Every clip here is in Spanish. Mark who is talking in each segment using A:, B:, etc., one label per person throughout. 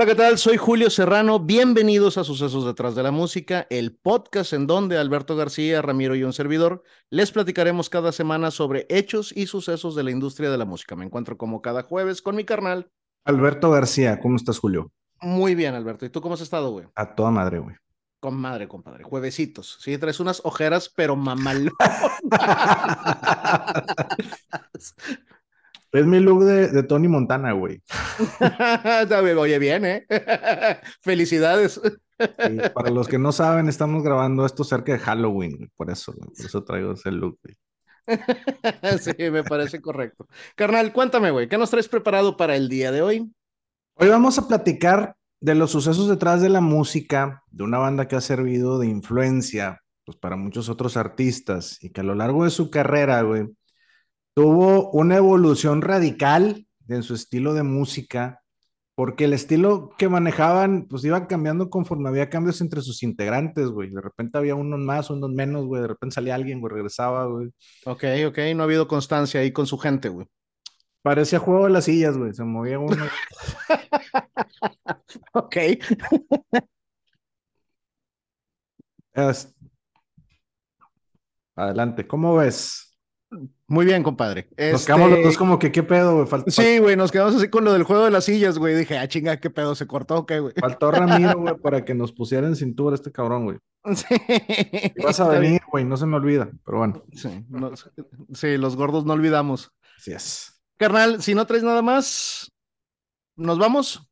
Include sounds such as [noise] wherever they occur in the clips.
A: Hola, ¿qué tal? Soy Julio Serrano. Bienvenidos a Sucesos detrás de la música, el podcast en donde Alberto García, Ramiro y un servidor les platicaremos cada semana sobre hechos y sucesos de la industria de la música. Me encuentro como cada jueves con mi carnal.
B: Alberto García, ¿cómo estás, Julio?
A: Muy bien, Alberto. ¿Y tú cómo has estado, güey?
B: A toda madre, güey.
A: Con madre, compadre. Juevesitos. Sí, traes unas ojeras, pero mamal. [laughs] [laughs]
B: Es mi look de, Tony Montana, güey. [laughs]
A: Oye, bien, ¿eh? [laughs] Felicidades.
B: para los que no saben, estamos grabando esto cerca de Halloween, por eso, por eso traigo ese look, güey. [laughs]
A: sí, me parece correcto. Carnal, cuéntame, güey, ¿qué nos traes preparado para el día de hoy?
B: Hoy vamos a platicar de los sucesos detrás de la música, de una banda que ha servido de influencia pues, para muchos otros artistas y que a lo largo de su carrera, güey, tuvo una evolución radical en su estilo de música, porque el estilo que manejaban, pues iba cambiando conforme había cambios entre sus integrantes, güey. De repente había unos más, unos menos, güey. De repente salía alguien, güey, regresaba, güey.
A: Ok, ok, no ha habido constancia ahí con su gente, güey.
B: Parecía juego de las sillas, güey. Se movía uno. [laughs]
A: ok.
B: Adelante, ¿cómo ves?
A: Muy bien, compadre.
B: Nos quedamos los dos como que, ¿qué pedo, güey?
A: sí, güey, nos quedamos así con lo del juego de las sillas, güey. Dije, ah, chinga, ¿qué pedo? ¿Se cortó qué, güey?
B: Faltó Ramiro, güey, [laughs] para que nos pusiera en cintura este cabrón, güey. Sí. Vas a venir, güey, no se me olvida, pero bueno.
A: Sí, sí, los gordos no olvidamos.
B: Así es.
A: Carnal, si no traes nada más, ¿nos vamos?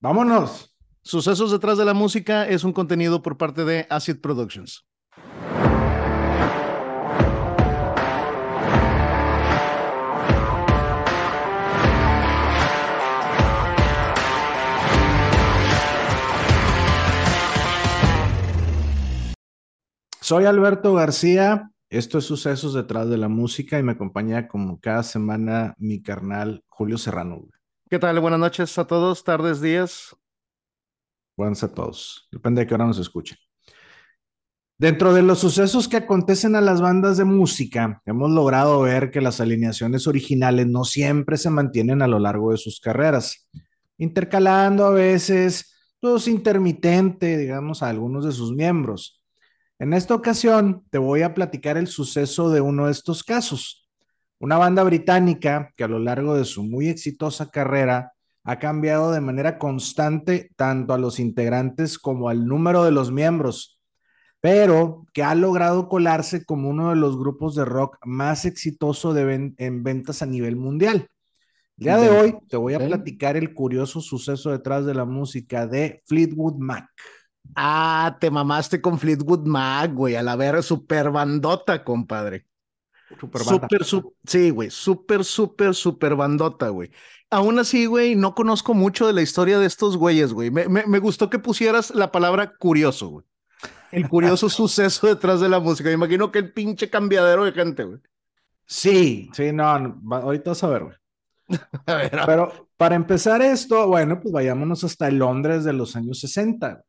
B: Vámonos.
A: Sucesos detrás de la música es un contenido por parte de Acid Productions.
B: Soy Alberto García, esto es Sucesos detrás de la música y me acompaña como cada semana mi carnal Julio Serrano.
A: ¿Qué tal? Buenas noches a todos, tardes, días.
B: Buenas a todos, depende de qué hora nos escuchen. Dentro de los sucesos que acontecen a las bandas de música, hemos logrado ver que las alineaciones originales no siempre se mantienen a lo largo de sus carreras, intercalando a veces, pues intermitente, digamos, a algunos de sus miembros. En esta ocasión te voy a platicar el suceso de uno de estos casos. Una banda británica que a lo largo de su muy exitosa carrera ha cambiado de manera constante tanto a los integrantes como al número de los miembros, pero que ha logrado colarse como uno de los grupos de rock más exitoso en ventas a nivel mundial. El día de hoy te voy a platicar el curioso suceso detrás de la música de Fleetwood Mac.
A: Ah, te mamaste con Fleetwood Mac, güey, a la ver, super bandota, compadre. Super, super sí, güey, super, super, super bandota, güey. Aún así, güey, no conozco mucho de la historia de estos güeyes, güey. Me, me, gustó que pusieras la palabra curioso, güey. El curioso [laughs] suceso detrás de la música. Me imagino que el pinche cambiadero de gente, güey.
B: Sí, sí, no, ahorita vas a ver, güey. [laughs] a ver, Pero para empezar esto, bueno, pues vayámonos hasta el Londres de los años 60.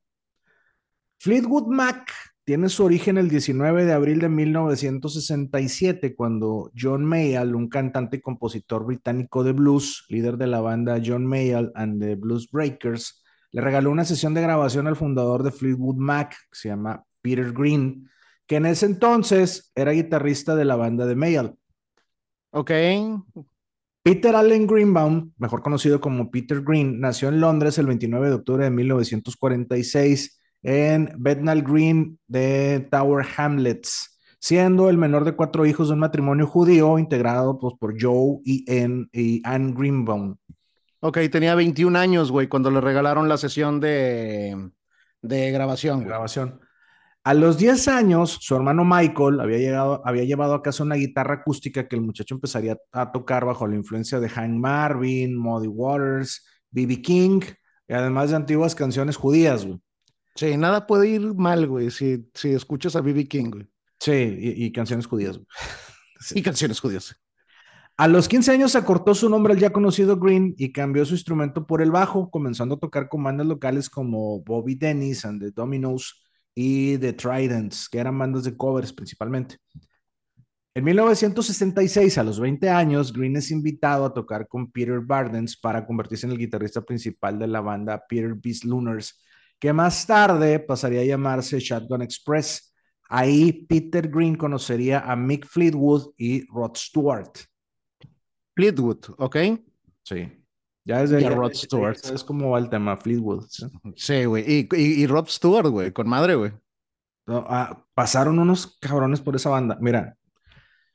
B: Fleetwood Mac tiene su origen el 19 de abril de 1967, cuando John Mayall, un cantante y compositor británico de blues, líder de la banda John Mayall and the Blues Breakers, le regaló una sesión de grabación al fundador de Fleetwood Mac, que se llama Peter Green, que en ese entonces era guitarrista de la banda de Mayall.
A: Ok.
B: Peter Allen Greenbaum, mejor conocido como Peter Green, nació en Londres el 29 de octubre de 1946 en Bethnal Green de Tower Hamlets, siendo el menor de cuatro hijos de un matrimonio judío integrado pues, por Joe y, Anne Greenbaum.
A: Ok, tenía 21 años, güey, cuando le regalaron la sesión de, de grabación.
B: grabación. A los 10 años, su hermano Michael había, llegado, había llevado a casa una guitarra acústica que el muchacho empezaría a tocar bajo la influencia de Hank Marvin, Muddy Waters, B.B. King, y además de antiguas canciones judías, güey.
A: Sí, nada puede ir mal, güey, si, si escuchas a B.B. King, güey.
B: Sí, y, canciones judías. Güey. [laughs]
A: Y canciones judías.
B: A los 15 años acortó su nombre al ya conocido Green y cambió su instrumento por el bajo, comenzando a tocar con bandas locales como Bobby Dennis and the Dominoes y The Tridents, que eran bandas de covers principalmente. En 1966, a los 20 años, Green es invitado a tocar con Peter Bardens para convertirse en el guitarrista principal de la banda Peter Beast Lunars, que más tarde pasaría a llamarse Shotgun Express. Ahí Peter Green conocería a Mick Fleetwood y Rod Stewart.
A: Fleetwood, ¿ok?
B: Sí. Ya desde ya Rod Stewart. Es como va el tema, Fleetwood.
A: Sí, güey. Y, y, Rod Stewart, güey, con madre, güey.
B: Ah, pasaron unos cabrones por esa banda. Mira,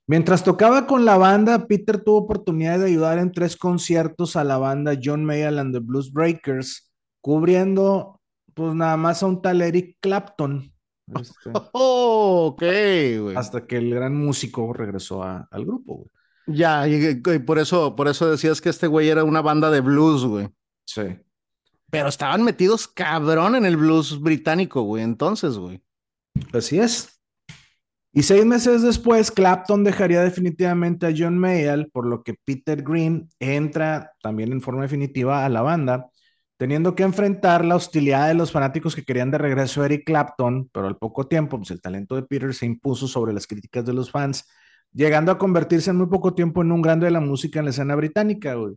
B: Mientras tocaba con la banda, Peter tuvo oportunidad de ayudar en tres conciertos a la banda John Mayall and the Blues Breakers, cubriendo pues nada más a un tal Eric Clapton.
A: Este, oh, [laughs] ok, güey.
B: Hasta que el gran músico regresó al grupo, güey.
A: Ya, y, por eso, por eso decías que este güey era una banda de blues, güey.
B: Sí.
A: Pero estaban metidos cabrón en el blues británico, güey, entonces, güey.
B: Así es. Y seis meses después, Clapton dejaría definitivamente a John Mayall, por lo que Peter Green entra también en forma definitiva a la banda, teniendo que enfrentar la hostilidad de los fanáticos que querían de regreso a Eric Clapton, pero al poco tiempo, pues el talento de Peter se impuso sobre las críticas de los fans, llegando a convertirse en muy poco tiempo en un grande de la música en la escena británica, güey.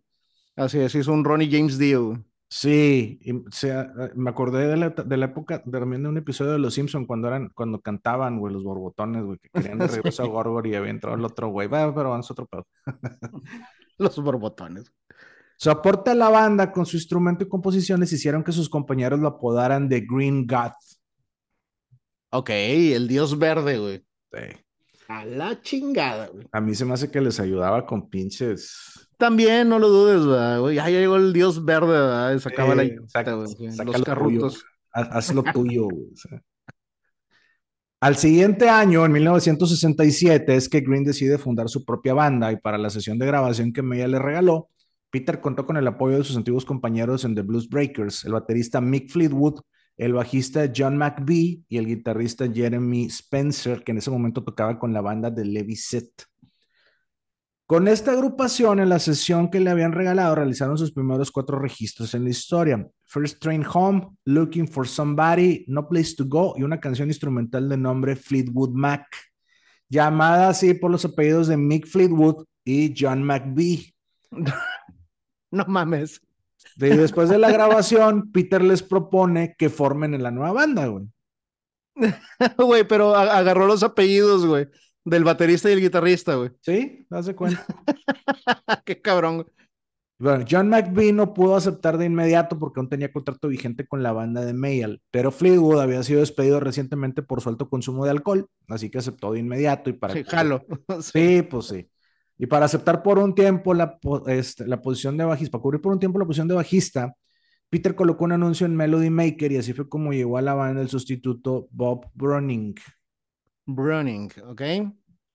A: Así es, hizo un Ronnie James Dio.
B: Sí, me acordé de la, de la, época también de un episodio de Los Simpson cuando eran, cuando cantaban, güey, los borbotones, güey, que querían de regreso a [laughs] Gorgor y había entrado el otro güey, pero vamos otro pedo. [laughs]
A: los borbotones.
B: Su aporte a la banda con su instrumento y composiciones hicieron que sus compañeros lo apodaran The Green God.
A: Ok, el dios verde, güey. Sí. A la chingada, güey.
B: A mí se me hace que les ayudaba con pinches
A: también, no lo dudes, güey. Ya llegó el dios verde, ¿verdad? Sacaba la los carrutos.
B: Haz lo tuyo, güey. Al siguiente año, en 1967, es que Green decide fundar su propia banda y para la sesión de grabación que Meya le regaló, Peter contó con el apoyo de sus antiguos compañeros en The Blues Breakers, el baterista Mick Fleetwood, el bajista John McBee y el guitarrista Jeremy Spencer, que en ese momento tocaba con la banda de Levi Set. Con esta agrupación, en la sesión que le habían regalado, realizaron sus primeros cuatro registros en la historia. First Train Home, Looking for Somebody, No Place to Go y una canción instrumental de nombre Fleetwood Mac, llamada así por los apellidos de Mick Fleetwood y John McBee. [laughs] [laughs]
A: no mames.
B: Y después de la grabación, Peter les propone que formen en la nueva banda, güey. [laughs]
A: Güey, pero agarró los apellidos, güey. Del baterista y el guitarrista, güey.
B: Sí, das de cuenta. [laughs]
A: Qué cabrón.
B: Bueno, John McVie no pudo aceptar de inmediato porque aún tenía contrato vigente con la banda de Mayall, pero Fleetwood había sido despedido recientemente por su alto consumo de alcohol, así que aceptó de inmediato y para...
A: Sí, jalo.
B: sí, pues sí. Y para aceptar por un tiempo la, este, la posición de bajista, para cubrir por un tiempo la posición de bajista, Peter colocó un anuncio en Melody Maker y así fue como llegó a la banda el sustituto Bob Browning.
A: Browning, ¿ok?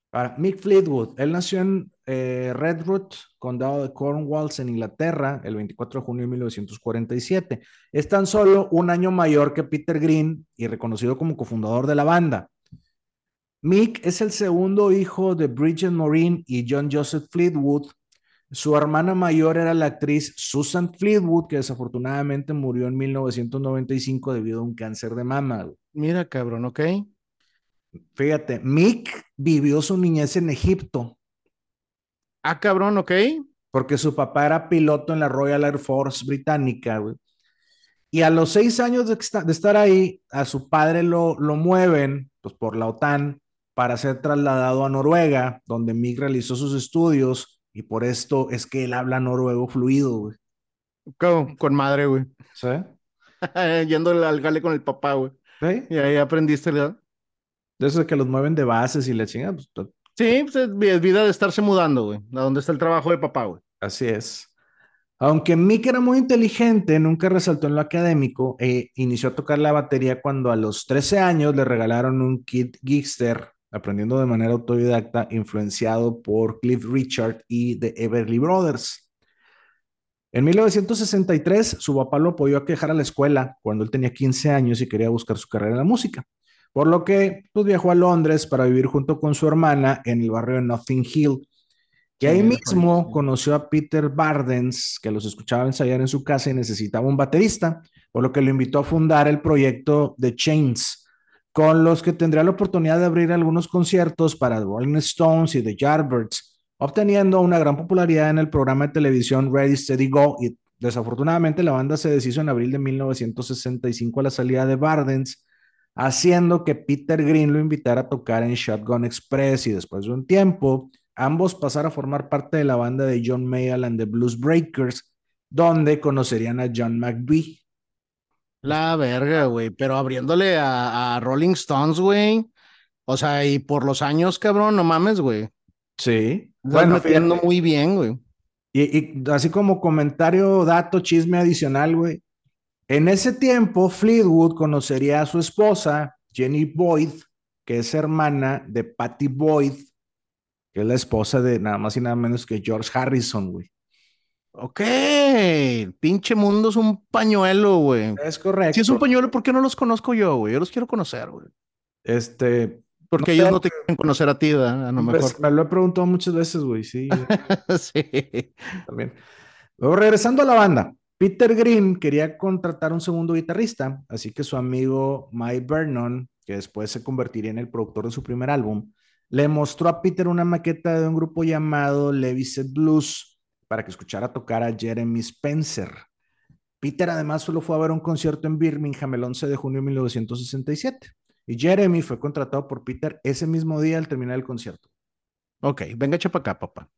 B: Para Mick Fleetwood, él nació en eh, Redruth, condado de Cornwalls, en Inglaterra, el 24 de junio de 1947. Es tan solo un año mayor que Peter Green y reconocido como cofundador de la banda. Mick es el segundo hijo de Bridget Maureen y John Joseph Fleetwood. Su hermana mayor era la actriz Susan Fleetwood, que desafortunadamente murió en 1995 debido a un cáncer de mama.
A: Mira, cabrón, ¿ok?
B: Fíjate, Mick vivió su niñez en Egipto.
A: Ah, cabrón, ok.
B: Porque su papá era piloto en la Royal Air Force británica, güey. Y a los seis años de, estar ahí, a su padre lo, lo mueven, pues por la OTAN, para ser trasladado a Noruega, donde Mick realizó sus estudios, y por esto es que él habla noruego fluido, güey.
A: Con, con madre, güey.
B: ¿Sí? [laughs]
A: Yendo al gale con el papá, güey.
B: ¿Sí?
A: Y ahí aprendiste, ¿verdad?
B: De eso de que los mueven de bases y la chingada. Pues,
A: sí, pues, es vida de estarse mudando, güey. A dónde está el trabajo de papá, güey.
B: Así es. Aunque Mick era muy inteligente, nunca resaltó en lo académico e inició a tocar la batería cuando a los 13 años le regalaron un kit Gixter, aprendiendo de manera autodidacta, influenciado por Cliff Richard y The Everly Brothers. En 1963, su papá lo apoyó a quejar a la escuela cuando él tenía 15 años y quería buscar su carrera en la música. Por lo que pues, viajó a Londres para vivir junto con su hermana en el barrio de Nothing Hill. Que ahí mismo conoció a Peter Bardens, que los escuchaba ensayar en su casa y necesitaba un baterista, por lo que lo invitó a fundar el proyecto The Chains, con los que tendría la oportunidad de abrir algunos conciertos para Rolling Stones y The Yardbirds, obteniendo una gran popularidad en el programa de televisión Ready, Steady, Go. Y desafortunadamente la banda se deshizo en abril de 1965 a la salida de Bardens, haciendo que Peter Green lo invitara a tocar en Shotgun Express y después de un tiempo, ambos pasaron a formar parte de la banda de John Mayall and the Blues Breakers, donde conocerían a John McVie.
A: La verga, güey, pero abriéndole a, Rolling Stones, güey. O sea, y por los años, cabrón, no mames, güey.
B: Sí.
A: bueno, metiendo muy bien, güey.
B: Y, y, así como comentario, dato, chisme adicional, güey. En ese tiempo, Fleetwood conocería a su esposa, Jenny Boyd, que es hermana de Patty Boyd, que es la esposa de nada más y nada menos que George Harrison, güey.
A: Ok, pinche mundo es un pañuelo, güey.
B: Es correcto.
A: Si es un pañuelo, ¿por qué no los conozco yo, güey? Yo los quiero conocer, güey.
B: Este.
A: Porque ellos no te quieren conocer a ti, ¿verdad? A lo pues, mejor.
B: me lo he preguntado muchas veces, güey, sí. [laughs] sí. También. Luego, regresando a la banda, Peter Green quería contratar un segundo guitarrista, así que su amigo Mike Vernon, que después se convertiría en el productor de su primer álbum, le mostró a Peter una maqueta de un grupo llamado Leviset Blues para que escuchara tocar a Jeremy Spencer. Peter además solo fue a ver un concierto en Birmingham el 11 de junio de 1967 y Jeremy fue contratado por Peter ese mismo día al terminar el concierto.
A: Ok, venga, echa para acá, papá.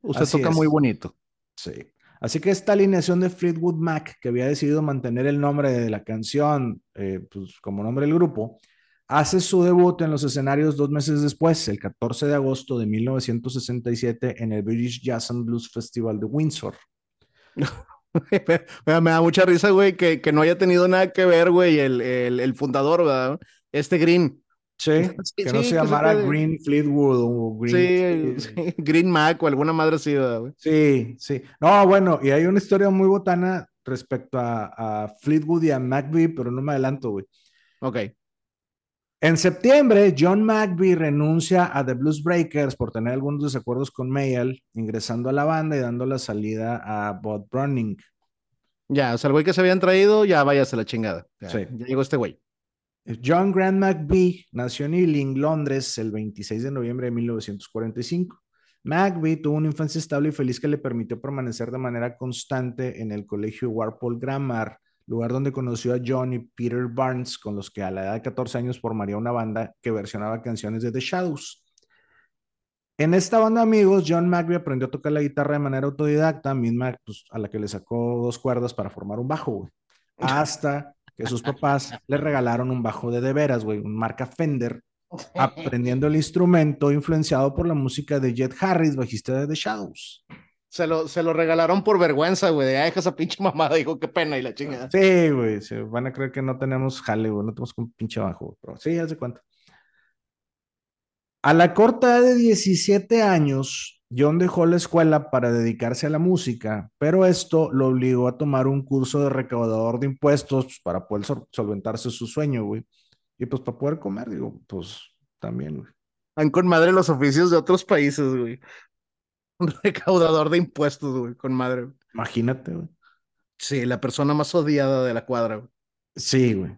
A: Usted toca muy bonito.
B: Sí. Así que esta alineación de Fleetwood Mac, que había decidido mantener el nombre de la canción eh, pues, como nombre del grupo, hace su debut en los escenarios dos meses después, el 14 de agosto de 1967, en el British Jazz and Blues Festival de Windsor. [laughs]
A: me da mucha risa, güey, que, que, no haya tenido nada que ver, güey, el, el, fundador, ¿verdad? Este Green.
B: Sí, que no se llamara Green Fleetwood o
A: Green. Sí, [laughs] Green Mac o alguna madre así, güey.
B: Sí, sí. No, bueno, y hay una historia muy botana respecto a, a Fleetwood y a McVie, pero no me adelanto, güey.
A: Ok.
B: En septiembre, John McVie renuncia a The Blues Breakers por tener algunos desacuerdos con Mayall, ingresando a la banda y dando la salida a Bob Browning.
A: Ya, o sea, el güey que se habían traído, ya váyase la chingada. Ya, sí. ya llegó este güey.
B: John Grant McVie nació en Ealing, Londres, el 26 de noviembre de 1945. McVie tuvo una infancia estable y feliz que le permitió permanecer de manera constante en el colegio Warpole Grammar lugar donde conoció a John y Peter Barnes, con los que a la edad de 14 años formaría una banda que versionaba canciones de The Shadows. En esta banda amigos, John McVie aprendió a tocar la guitarra de manera autodidacta, misma pues, a la que le sacó dos cuerdas para formar un bajo, güey. Hasta que sus papás le regalaron un bajo de de veras, güey, un marca Fender, [laughs] aprendiendo el instrumento influenciado por la música de Jet Harris, bajista de The Shadows.
A: Se lo, se lo regalaron por vergüenza, güey. De, deja esa pinche mamada. Dijo, qué pena y la chingada.
B: Sí, güey. Se van a creer que no tenemos jale, güey. No tenemos un pinche bajo, Pero sí, hace cuenta. A la corta edad de 17 años, John dejó la escuela para dedicarse a la música, pero esto lo obligó a tomar un curso de recaudador de impuestos para poder solventarse su sueño, güey. Y pues para poder comer, digo, pues también, güey.
A: Han con madre los oficios de otros países, güey. [laughs] Recaudador de impuestos, güey, con madre.
B: Imagínate, güey.
A: Sí, la persona más odiada de la cuadra, güey.
B: Sí, güey.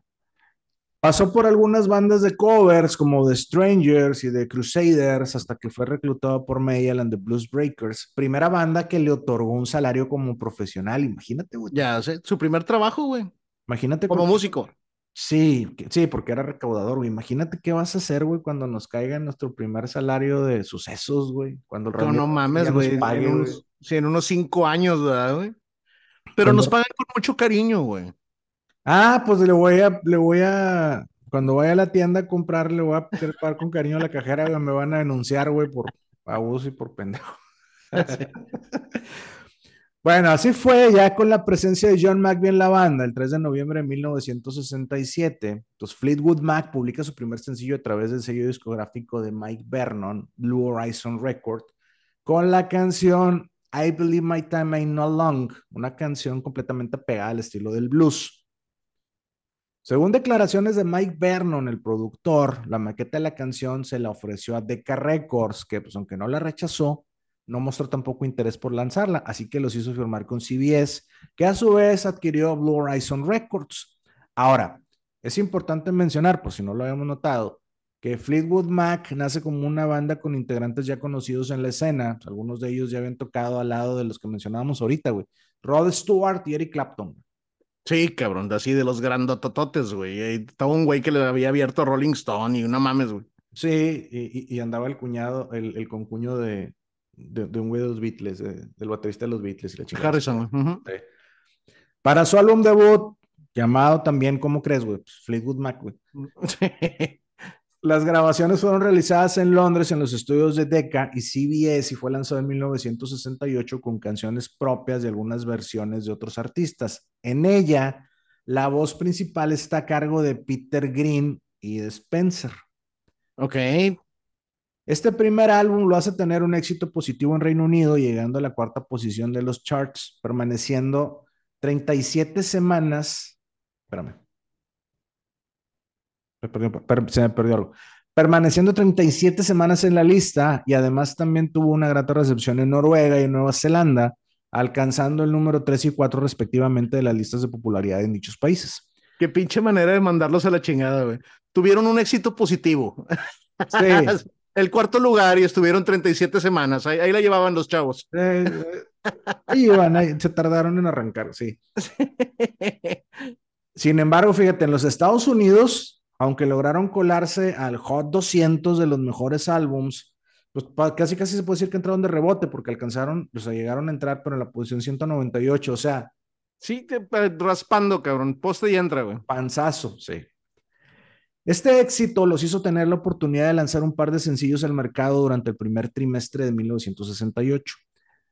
B: Pasó por algunas bandas de covers como The Strangers y The Crusaders hasta que fue reclutado por Mayall and the Blues Breakers, primera banda que le otorgó un salario como profesional, imagínate, güey.
A: Ya, sé, su primer trabajo, güey.
B: Imagínate.
A: Como músico.
B: Sí, sí, porque era recaudador, güey. Imagínate qué vas a hacer, güey, cuando nos caiga nuestro primer salario de sucesos, güey. Cuando
A: el no, no mames, güey. Sí, en unos cinco años, ¿verdad, güey? Pero nos pagan con mucho cariño, güey.
B: Ah, pues le voy a, le voy a, cuando vaya a la tienda a comprar, le voy a pagar con cariño a la cajera, güey. Me van a denunciar, güey, por abuso y por pendejo. [laughs] [laughs] Bueno, así fue ya con la presencia de John McVie en la banda el 3 de noviembre de 1967. Pues Fleetwood Mac publica su primer sencillo a través del sello discográfico de Mike Vernon, Blue Horizon Record, con la canción I Believe My Time Ain't No Long, una canción completamente pegada al estilo del blues. Según declaraciones de Mike Vernon, el productor, la maqueta de la canción se la ofreció a Decca Records, que pues aunque no la rechazó, no mostró tampoco interés por lanzarla, así que los hizo firmar con CBS, que a su vez adquirió Blue Horizon Records. Ahora, Es importante mencionar, por si no lo habíamos notado, que Fleetwood Mac nace como una banda con integrantes ya conocidos en la escena. Algunos de ellos ya habían tocado al lado de los que mencionábamos ahorita, güey. Rod Stewart y Eric Clapton.
A: Sí, cabrón, así de los grandotototes, güey. Estaba un güey que le había abierto Rolling Stone y una mames, güey.
B: Sí, y, andaba el cuñado, el, el concuño de, de, un güey de los Beatles, del baterista de los Beatles.
A: Y la Harrison,
B: Para su álbum debut, llamado también, ¿cómo crees, güey? Pues Fleetwood Mac, güey. [laughs] Las grabaciones fueron realizadas en Londres en los estudios de Decca y CBS y fue lanzado en 1968 con canciones propias de algunas versiones de otros artistas. En ella, la voz principal está a cargo de Peter Green y de Spencer.
A: Ok.
B: Este primer álbum lo hace tener un éxito positivo en Reino Unido, llegando a la cuarta posición de los charts, permaneciendo 37 semanas. Espérame. se me perdió algo. Permaneciendo 37 semanas en la lista y además también tuvo una grata recepción en Noruega y en Nueva Zelanda, alcanzando el número 3 y 4 respectivamente de las listas de popularidad en dichos países.
A: Qué pinche manera de mandarlos a la chingada, güey. Tuvieron un éxito positivo. Sí. [laughs] el cuarto lugar y estuvieron 37 semanas. Ahí, la llevaban los chavos.
B: Eh, eh, ahí iban, se tardaron en arrancar, sí. [laughs] Sin embargo, fíjate, en los Estados Unidos, aunque lograron colarse al Hot 200 de los mejores álbums, pues casi casi se puede decir que entraron de rebote porque alcanzaron, o sea, llegaron a entrar, pero en la posición 198, o sea.
A: Sí, raspando, cabrón. Poste y entra, güey.
B: Panzazo, sí. Este éxito los hizo tener la oportunidad de lanzar un par de sencillos al mercado durante el primer trimestre de 1968.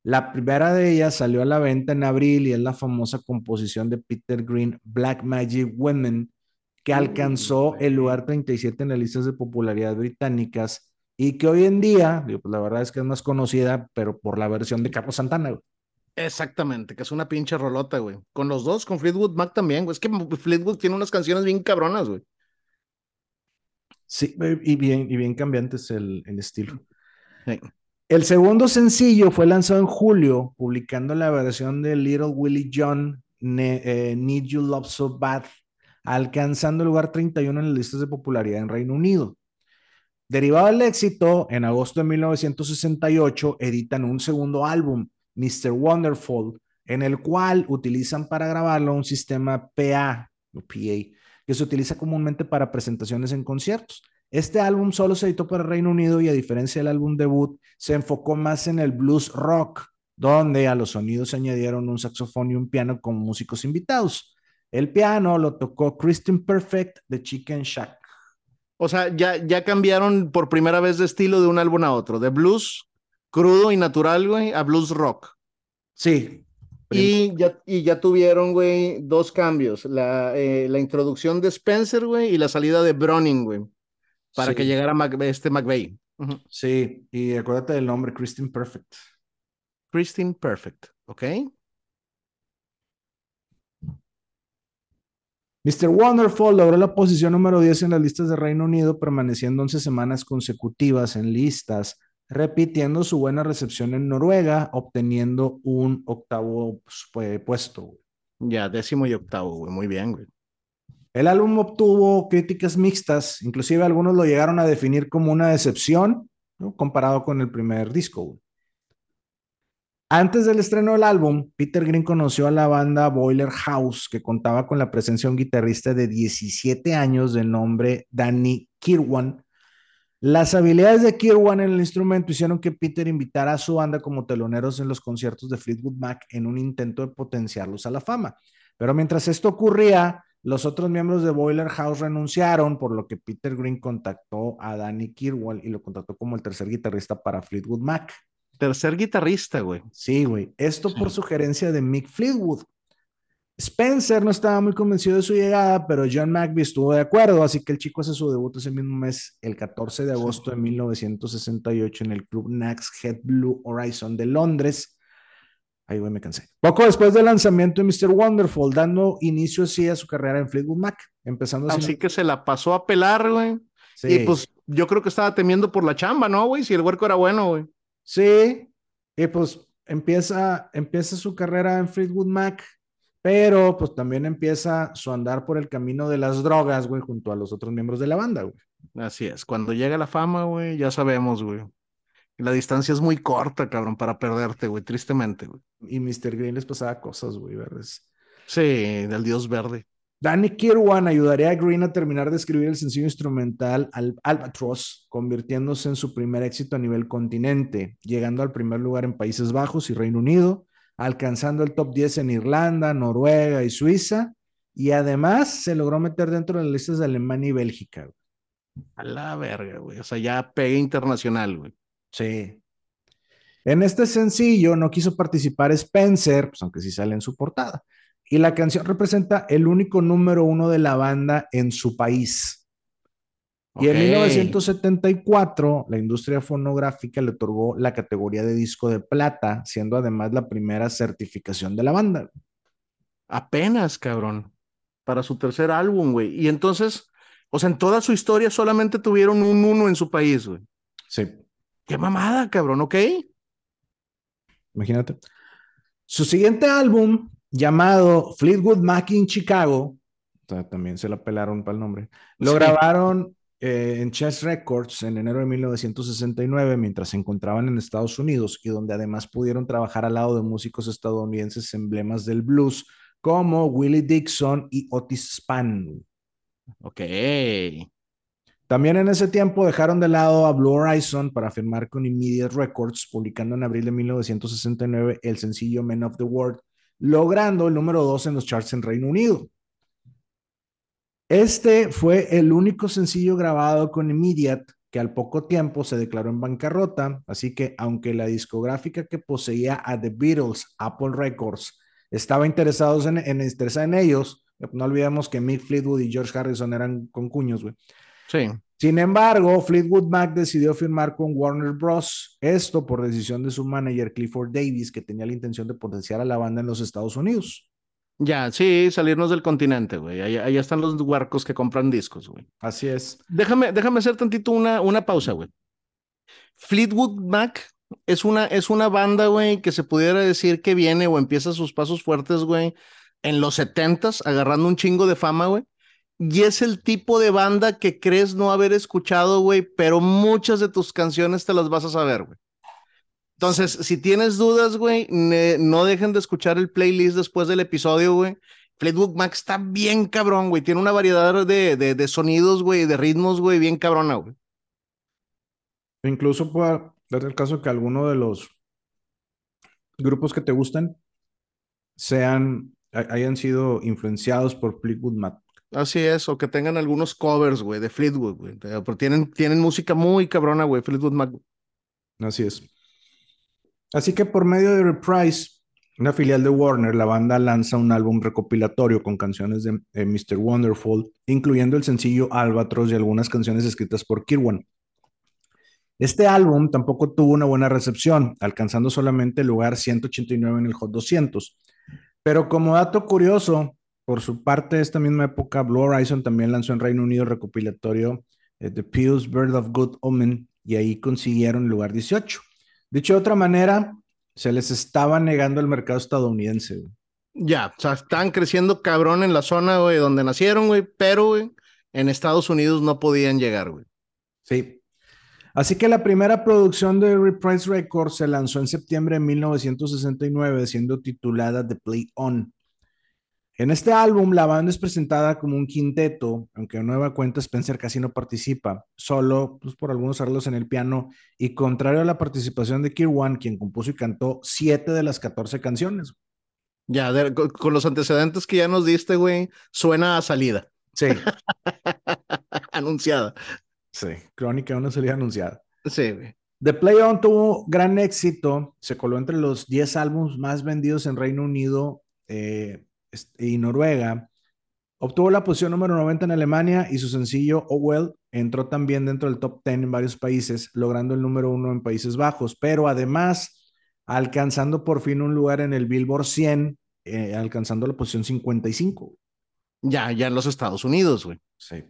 B: La primera de ellas salió a la venta en abril y es la famosa composición de Peter Green, Black Magic Women, que alcanzó el lugar 37 en las listas de popularidad británicas y que hoy en día, pues la verdad es que es más conocida, pero por la versión de Carlos Santana.
A: Exactamente, que es una pinche rolota, güey. Con los dos, con Fleetwood Mac también, güey. Es que Fleetwood tiene unas canciones bien cabronas, güey.
B: Sí, y bien, y bien cambiantes el, el estilo. El segundo sencillo fue lanzado en julio, publicando la versión de Little Willie John, eh, Need You Love So Bad, alcanzando el lugar 31 en las listas de popularidad en Reino Unido. Derivado del éxito, en agosto de 1968 editan un segundo álbum, Mr. Wonderful, en el cual utilizan para grabarlo un sistema PA, o PA, que se utiliza comúnmente para presentaciones en conciertos. Este álbum solo se editó para Reino Unido y a diferencia del álbum debut, se enfocó más en el blues rock, donde a los sonidos se añadieron un saxofón y un piano con músicos invitados. El piano lo tocó Kristen Perfect de Chicken Shack.
A: O sea, ya, ya cambiaron por primera vez de estilo de un álbum a otro, de blues crudo y natural, güey, a blues rock.
B: Sí,
A: y ya, y ya tuvieron, güey, dos cambios. La, eh, la introducción de Spencer, güey, y la salida de Browning, güey, para que llegara este McVeigh.
B: Sí, y acuérdate del nombre, Christine Perfect.
A: Christine Perfect, ¿ok?
B: Mr. Wonderful logró la posición número 10 en las listas de Reino Unido, permaneciendo 11 semanas consecutivas en listas repitiendo su buena recepción en Noruega, obteniendo un octavo pues, puesto.
A: Ya, décimo y octavo, güey. Muy bien, güey.
B: El álbum obtuvo críticas mixtas, inclusive algunos lo llegaron a definir como una decepción, comparado con el primer disco. Antes del estreno del álbum, Peter Green conoció a la banda Boiler House, que contaba con la presencia de un guitarrista de 17 años de nombre Danny Kirwan, las habilidades de Kirwan en el instrumento hicieron que Peter invitara a su banda como teloneros en los conciertos de Fleetwood Mac en un intento de potenciarlos a la fama. Pero mientras esto ocurría, los otros miembros de Boiler House renunciaron, por lo que Peter Green contactó a Danny Kirwan y lo contactó como el tercer guitarrista para Fleetwood Mac.
A: Tercer guitarrista, güey.
B: Sí, güey. Esto por sugerencia de Mick Fleetwood. Spencer no estaba muy convencido de su llegada, pero John McVie estuvo de acuerdo, así que el chico hace su debut ese mismo mes, el 14 de agosto de 1968, en el club Nax Head Blue Horizon de Londres. Ahí güey, me cansé. Poco después del lanzamiento de Mr. Wonderful, dando inicio así a su carrera en Fleetwood Mac, empezando
A: así. que se la pasó a pelar, güey. Y pues yo creo que estaba temiendo por la chamba, ¿no, güey? Si el huerco era bueno, güey.
B: Sí, y pues empieza, empieza su carrera en Fleetwood Mac Pero pues también empieza su andar por el camino de las drogas, güey, junto a los otros miembros de la banda, güey.
A: Así es, cuando llega la fama, güey, ya sabemos, güey. La distancia es muy corta, cabrón, para perderte, güey, tristemente, güey.
B: Y Mr. Green les pasaba cosas, güey, verdes.
A: Sí, del dios verde.
B: Danny Kirwan ayudaría a Green a terminar de escribir el sencillo instrumental Al Albatross, convirtiéndose en su primer éxito a nivel continente, llegando al primer lugar en Países Bajos y Reino Unido, alcanzando el top 10 en Irlanda, Noruega y Suiza, y además se logró meter dentro de las listas de Alemania y Bélgica.
A: A la verga, güey. O sea, ya pegue internacional, güey.
B: Sí. En este sencillo no quiso participar Spencer, pues aunque sí sale en su portada y la canción representa el único número uno de la banda en su país. Y en 1974, la industria fonográfica le otorgó la categoría de disco de plata, siendo además la primera certificación de la banda.
A: Apenas, cabrón, para su tercer álbum, güey. Y entonces, o sea, en toda su historia solamente tuvieron un uno en su país, güey.
B: Sí.
A: Qué mamada, cabrón, ¿ok?
B: Imagínate. Su siguiente álbum llamado Fleetwood Mac in Chicago, también se la pelaron para el nombre, lo grabaron eh, en Chess Records en enero de 1969 mientras se encontraban en Estados Unidos y donde además pudieron trabajar al lado de músicos estadounidenses emblemas del blues como Willie Dixon y Otis Spann.
A: Ok.
B: También en ese tiempo dejaron de lado a Blue Horizon para firmar con Immediate Records, publicando en abril de 1969 el sencillo Men of the World, logrando el número 2 en los charts en Reino Unido. Este fue el único sencillo grabado con Immediate que al poco tiempo se declaró en bancarrota, así que aunque la discográfica que poseía a The Beatles, Apple Records, estaba interesados en, en, en ellos, no olvidemos que Mick Fleetwood y George Harrison eran concuños, güey.
A: Sí.
B: Sin embargo, Fleetwood Mac decidió firmar con Warner Bros. Esto por decisión de su manager Clifford Davis, que tenía la intención de potenciar a la banda en los Estados Unidos.
A: Ya, sí, salirnos del continente, güey. Allá, están los huarcos que compran discos, güey.
B: Así es.
A: Déjame, déjame hacer tantito una, una pausa, güey. Fleetwood Mac es una, es una banda, güey, que se pudiera decir que viene o empieza sus pasos fuertes, güey, en los setentas, agarrando un chingo de fama, güey y es el tipo de banda que crees no haber escuchado, güey, pero muchas de tus canciones te las vas a saber, güey. Entonces, si tienes dudas, güey, no dejen de escuchar el playlist después del episodio, güey. Fleetwood Mac está bien cabrón, güey. Tiene una variedad de, de, sonidos, güey, de ritmos, güey, bien cabrona, güey.
B: Incluso puede dar el caso que alguno de los grupos que te gustan sean, hayan sido influenciados por Fleetwood Mac.
A: Así es, o que tengan algunos covers, güey, de Fleetwood, güey. Pero tienen, tienen música muy cabrona, güey, Fleetwood Mac.
B: Así es. Así que por medio de Reprise, una filial de Warner, la banda lanza un álbum recopilatorio con canciones de, Mr. Wonderful, incluyendo el sencillo Albatros y algunas canciones escritas por Kirwan. Este álbum tampoco tuvo una buena recepción, alcanzando solamente el lugar 189 en el Hot 200. Pero como dato curioso, por su parte, esta misma época, Blue Horizon también lanzó en Reino Unido recopilatorio eh, The Pious Bird of Good Omen y ahí consiguieron el lugar 18. Dicho de otra manera, se les estaba negando el mercado estadounidense.
A: Ya, o sea, están creciendo cabrón en la zona, güey, donde nacieron, güey, pero, güey, en Estados Unidos no podían llegar, güey.
B: Sí. Así que la primera producción de Reprise Records se lanzó en septiembre de 1969, siendo titulada The Play On. En este álbum, la banda es presentada como un quinteto, aunque en nueva cuenta Spencer casi no participa, solo pues, por algunos arreglos en el piano, y contrario a la participación de Kirwan, quien compuso y cantó siete de las 14 canciones.
A: Ya, con, los antecedentes que ya nos diste, güey, suena a salida.
B: Sí. [laughs]
A: anunciada.
B: Sí, crónica una salida anunciada.
A: Sí, güey.
B: The Play On tuvo gran éxito, se coló entre los 10 álbumes más vendidos en Reino Unido eh, y Noruega. Obtuvo la posición número 90 en Alemania y su sencillo Oh Well entró también dentro del top 10 en varios países, logrando el número uno en Países Bajos, pero además alcanzando por fin un lugar en el Billboard 100, eh, alcanzando la posición 55.
A: Ya, ya en los Estados Unidos, güey.
B: Sí.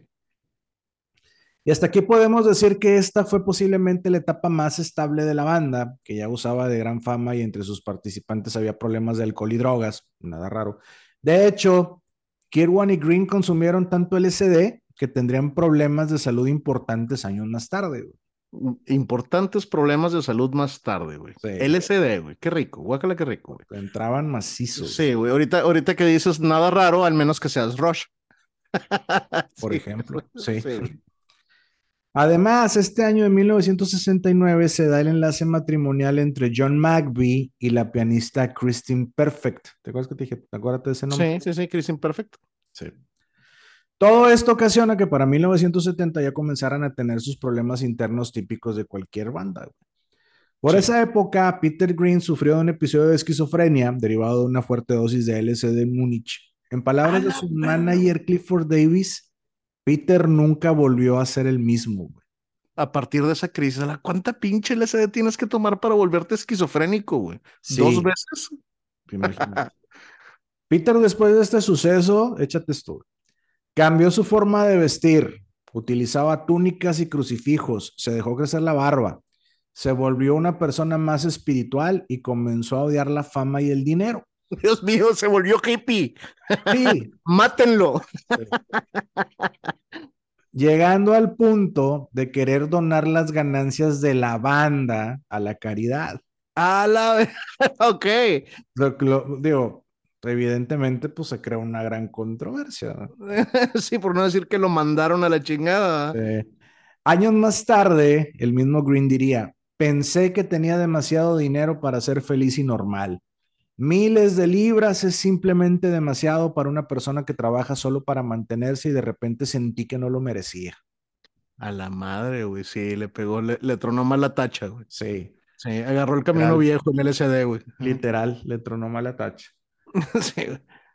B: Y hasta aquí podemos decir que esta fue posiblemente la etapa más estable de la banda, que ya usaba de gran fama y entre sus participantes había problemas de alcohol y drogas, nada raro, De hecho, Kirwan y Green consumieron tanto LSD que tendrían problemas de salud importantes años más tarde.
A: Mm, importantes problemas de salud más tarde, güey. LSD, güey. Qué rico. Guácala, qué rico, güey.
B: Entraban macizos.
A: Sí, güey. Ahorita, ahorita que dices nada raro, al menos que seas Rush. [laughs]
B: Por ejemplo. [laughs] Sí. Además, este año de 1969 se da el enlace matrimonial entre John McVie y la pianista Christine Perfect. ¿Te acuerdas que te dije? ¿Te acuerdas de ese nombre?
A: Sí, sí, sí, Christine Perfect.
B: Sí. Todo esto ocasiona que para 1970 ya comenzaran a tener sus problemas internos típicos de cualquier banda. Por esa época, Peter Green sufrió un episodio de esquizofrenia derivado de una fuerte dosis de LSD en Múnich. En palabras de su manager Clifford Davis, Peter nunca volvió a ser el mismo.
A: A partir de esa crisis, ¿cuánta pinche LSD tienes que tomar para volverte esquizofrénico, güey? ¿Dos veces? [laughs]
B: Peter, después de este suceso, échate esto. Cambió su forma de vestir, utilizaba túnicas y crucifijos, se dejó crecer la barba, se volvió una persona más espiritual y comenzó a odiar la fama y el dinero. [laughs]
A: Dios mío, se volvió hippie. Sí. [laughs] Mátenlo.
B: Llegando al punto de querer donar las ganancias de la banda a la caridad.
A: A la [laughs] ok.
B: digo, evidentemente, pues se crea una gran controversia.
A: sí, por no decir que lo mandaron a la chingada.
B: Años más tarde, el mismo Green diría: Pensé que tenía demasiado dinero para ser feliz y normal Miles de libras es simplemente demasiado para una persona que trabaja solo para mantenerse y de repente sentí que no lo merecía.
A: A la madre, güey, sí, le pegó, le, tronó mal la tacha, güey.
B: Sí.
A: Sí, agarró el camino viejo en LSD, güey.
B: Literal, le tronó mal la tacha. [laughs] sí,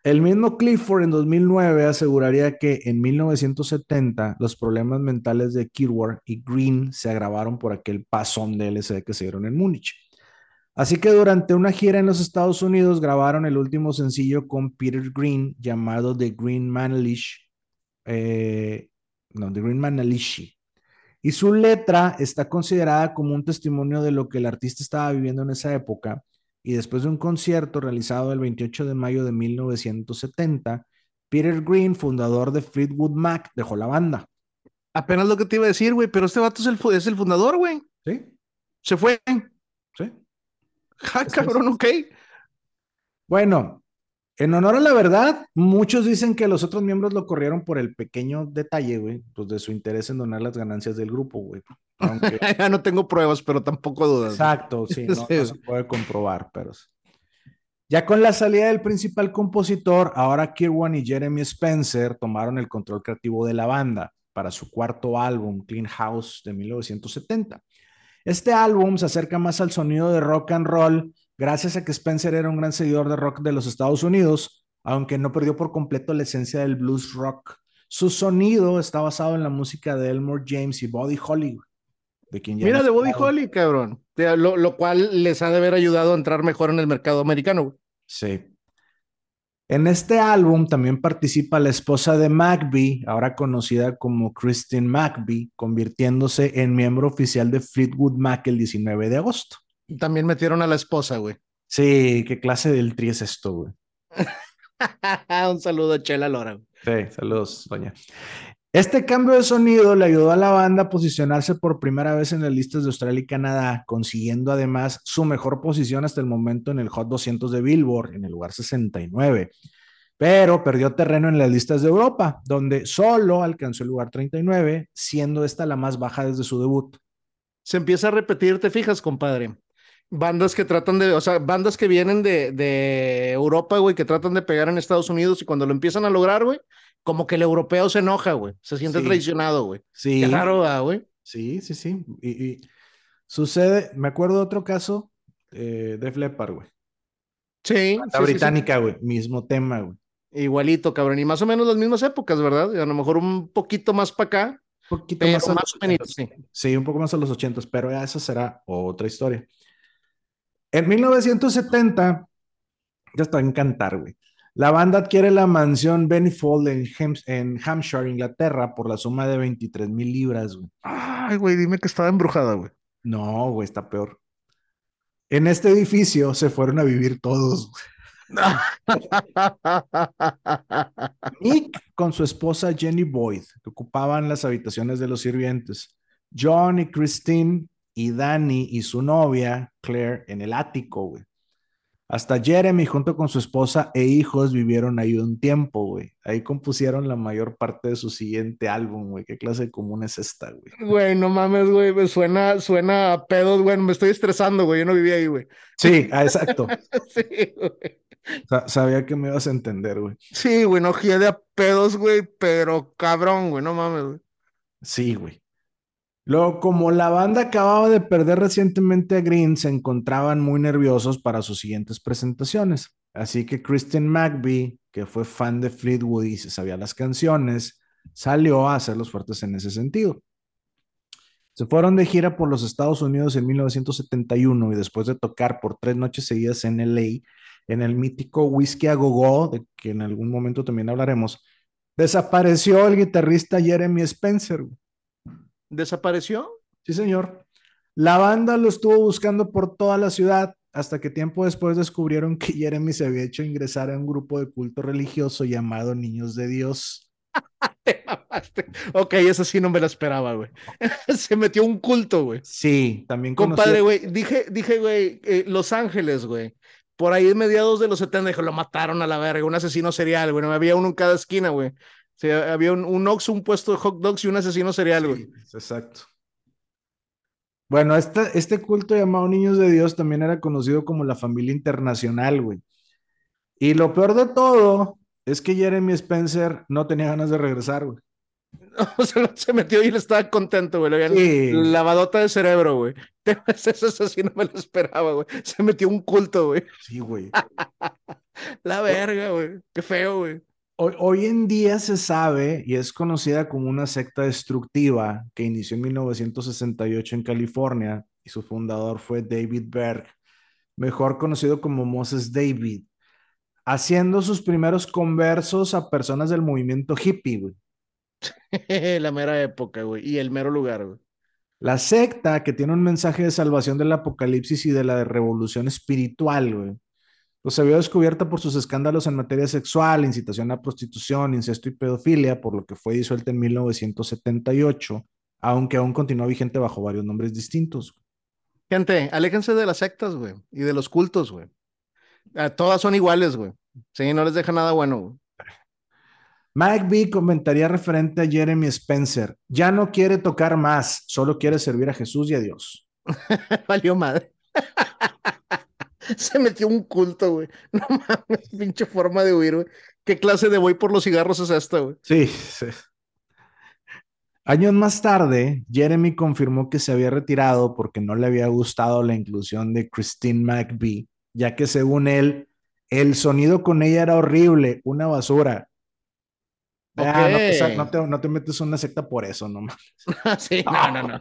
B: El mismo Clifford en 2009 aseguraría que en 1970 los problemas mentales de Kirward y Green se agravaron por aquel pasón de LSD que se dieron en Múnich. Así que durante una gira en los Estados Unidos grabaron el último sencillo con Peter Green llamado The Green Manalish, eh, no, The Green Manalishi. Y su letra está considerada como un testimonio de lo que el artista estaba viviendo en esa época. Y después de un concierto realizado el 28 de mayo de 1970, Peter Green, fundador de Fleetwood Mac, dejó la banda.
A: Apenas lo que te iba a decir, güey, pero este vato es el, es el fundador, güey.
B: Sí.
A: Se fue.
B: Sí. [laughs]
A: Ja, cabrón, ok.
B: Bueno, en honor a la verdad, muchos dicen que los otros miembros lo corrieron por el pequeño detalle, güey, pues de su interés en donar las ganancias del grupo, güey. [laughs]
A: ya no tengo pruebas, pero tampoco dudas.
B: Exacto, sí, no, [laughs] se puede comprobar, pero... Ya con la salida del principal compositor, ahora Kirwan y Jeremy Spencer tomaron el control creativo de la banda para su cuarto álbum, Clean House, de 1970. Este álbum se acerca más al sonido de rock and roll gracias a que Spencer era un gran seguidor de rock de los Estados Unidos, aunque no perdió por completo la esencia del blues rock. Su sonido está basado en la música de Elmore James y Buddy Holly.
A: De quien Mira, de Buddy Holly, cabrón. Lo, lo, cual les ha de haber ayudado a entrar mejor en el mercado americano.
B: Sí. En este álbum también participa la esposa de McVie, ahora conocida como Christine McVie, convirtiéndose en miembro oficial de Fleetwood Mac el 19 de agosto.
A: También metieron a la esposa, güey.
B: Sí, qué clase del tri es esto, güey. [laughs]
A: Un saludo a Chela Lora.
B: Sí, saludos, doña. Este cambio de sonido le ayudó a la banda a posicionarse por primera vez en las listas de Australia y Canadá, consiguiendo además su mejor posición hasta el momento en el Hot 200 de Billboard, en el lugar 69. Pero perdió terreno en las listas de Europa, donde solo alcanzó el lugar 39, siendo esta la más baja desde su debut.
A: Se empieza a repetir, te fijas, compadre. Bandas que tratan de, o sea, bandas que vienen de, de Europa, güey, que tratan de pegar en Estados Unidos y cuando lo empiezan a lograr, güey, como que el europeo se enoja, güey. Se siente traicionado, güey.
B: Sí.
A: Claro, güey.
B: Sí, sí, sí. Y, sucede, me acuerdo de otro caso eh, de Flepar, güey.
A: Sí.
B: La británica, güey. Mismo tema, güey.
A: Igualito, cabrón. Y más o menos las mismas épocas, ¿verdad? A lo mejor un poquito más para acá.
B: Un poquito más, más o menos, sí. sí. un poco más a los ochentas, pero ya esa será otra historia. En 1970, ya está en cantar, güey. La banda adquiere la mansión Benifold en, en Hampshire, Inglaterra, por la suma de 23 mil libras, güey.
A: Ay, güey, dime que estaba embrujada, güey.
B: No, güey, está peor. En este edificio se fueron a vivir todos. [laughs] Nick con su esposa Jenny Boyd, que ocupaban las habitaciones de los sirvientes. John y Christine y Danny y su novia, Claire, en el ático, güey. Hasta Jeremy, junto con su esposa e hijos, vivieron ahí un tiempo, güey. Ahí compusieron la mayor parte de su siguiente álbum, güey. ¿Qué clase de común es esta, güey?
A: Güey, no mames, güey. Me suena, suena a pedos, güey. Me estoy estresando, güey. Yo no vivía ahí, güey.
B: Sí, ah, exacto. [laughs] sí, güey. sabía que me ibas a entender, güey.
A: Sí, güey, no de a pedos, güey, pero cabrón, güey, no mames, güey.
B: Sí, güey. Luego, como la banda acababa de perder recientemente a Green, se encontraban muy nerviosos para sus siguientes presentaciones. Así que Christian McVie, que fue fan de Fleetwood y se sabía las canciones, salió a hacer los fuertes en ese sentido. Se fueron de gira por los Estados Unidos en 1971 y después de tocar por tres noches seguidas en LA, en el mítico Whiskey a Go de que en algún momento también hablaremos, desapareció el guitarrista Jeremy Spencer.
A: ¿Desapareció?
B: Sí, señor. La banda lo estuvo buscando por toda la ciudad hasta que tiempo después descubrieron que Jeremy se había hecho ingresar a un grupo de culto religioso llamado Niños de Dios. [laughs]
A: ok, eso sí no me lo esperaba, güey. [laughs] se metió un culto, güey.
B: Sí, también
A: Compadre, güey, dije, dije, güey, eh, Los Ángeles, güey. Por ahí mediados de los 70, dijo, lo mataron a la verga, un asesino serial, güey. No había uno en cada esquina, güey había un, un Ox, un puesto de hot dogs y un asesino serial, güey.
B: exacto. Bueno, este, este culto llamado Niños de Dios también era conocido como la familia internacional, güey. Y lo peor de todo es que Jeremy Spencer no tenía ganas de regresar, güey. [laughs]
A: No, se, metió y él estaba contento, güey. Sí. Lavadota de cerebro, güey. Eso, sí no me lo esperaba, güey. Se metió un culto, güey.
B: Sí, güey. [laughs]
A: La verga, güey. Qué feo, güey.
B: Hoy, en día se sabe y es conocida como una secta destructiva que inició en 1968 en California y su fundador fue David Berg, mejor conocido como Moses David, haciendo sus primeros conversos a personas del movimiento hippie, güey. [laughs]
A: La mera época, güey, y el mero lugar, güey.
B: La secta que tiene un mensaje de salvación del apocalipsis y de la revolución espiritual, güey pues se vio descubierta por sus escándalos en materia sexual, incitación a prostitución, incesto y pedofilia, por lo que fue disuelta en 1978, aunque aún continúa vigente bajo varios nombres distintos.
A: Gente, aléjense de las sectas, güey, y de los cultos, güey. Ah, todas son iguales, güey. Sí, no les deja nada bueno, güey.
B: Mike B comentaría referente a Jeremy Spencer. Ya no quiere tocar más, solo quiere servir a Jesús y a Dios. [laughs]
A: Valió madre. [laughs] [laughs] se metió un culto, güey. [laughs] No mames, pinche forma de huir, güey. ¿Qué clase de voy por los cigarros es esta, güey?
B: Sí, sí. Años más tarde, Jeremy confirmó que se había retirado porque no le había gustado la inclusión de Christine McVie, ya que según él, el sonido con ella era horrible, una basura. Ah, no, te, no, te, metes una secta por eso, no [laughs]
A: sí, no, no, no.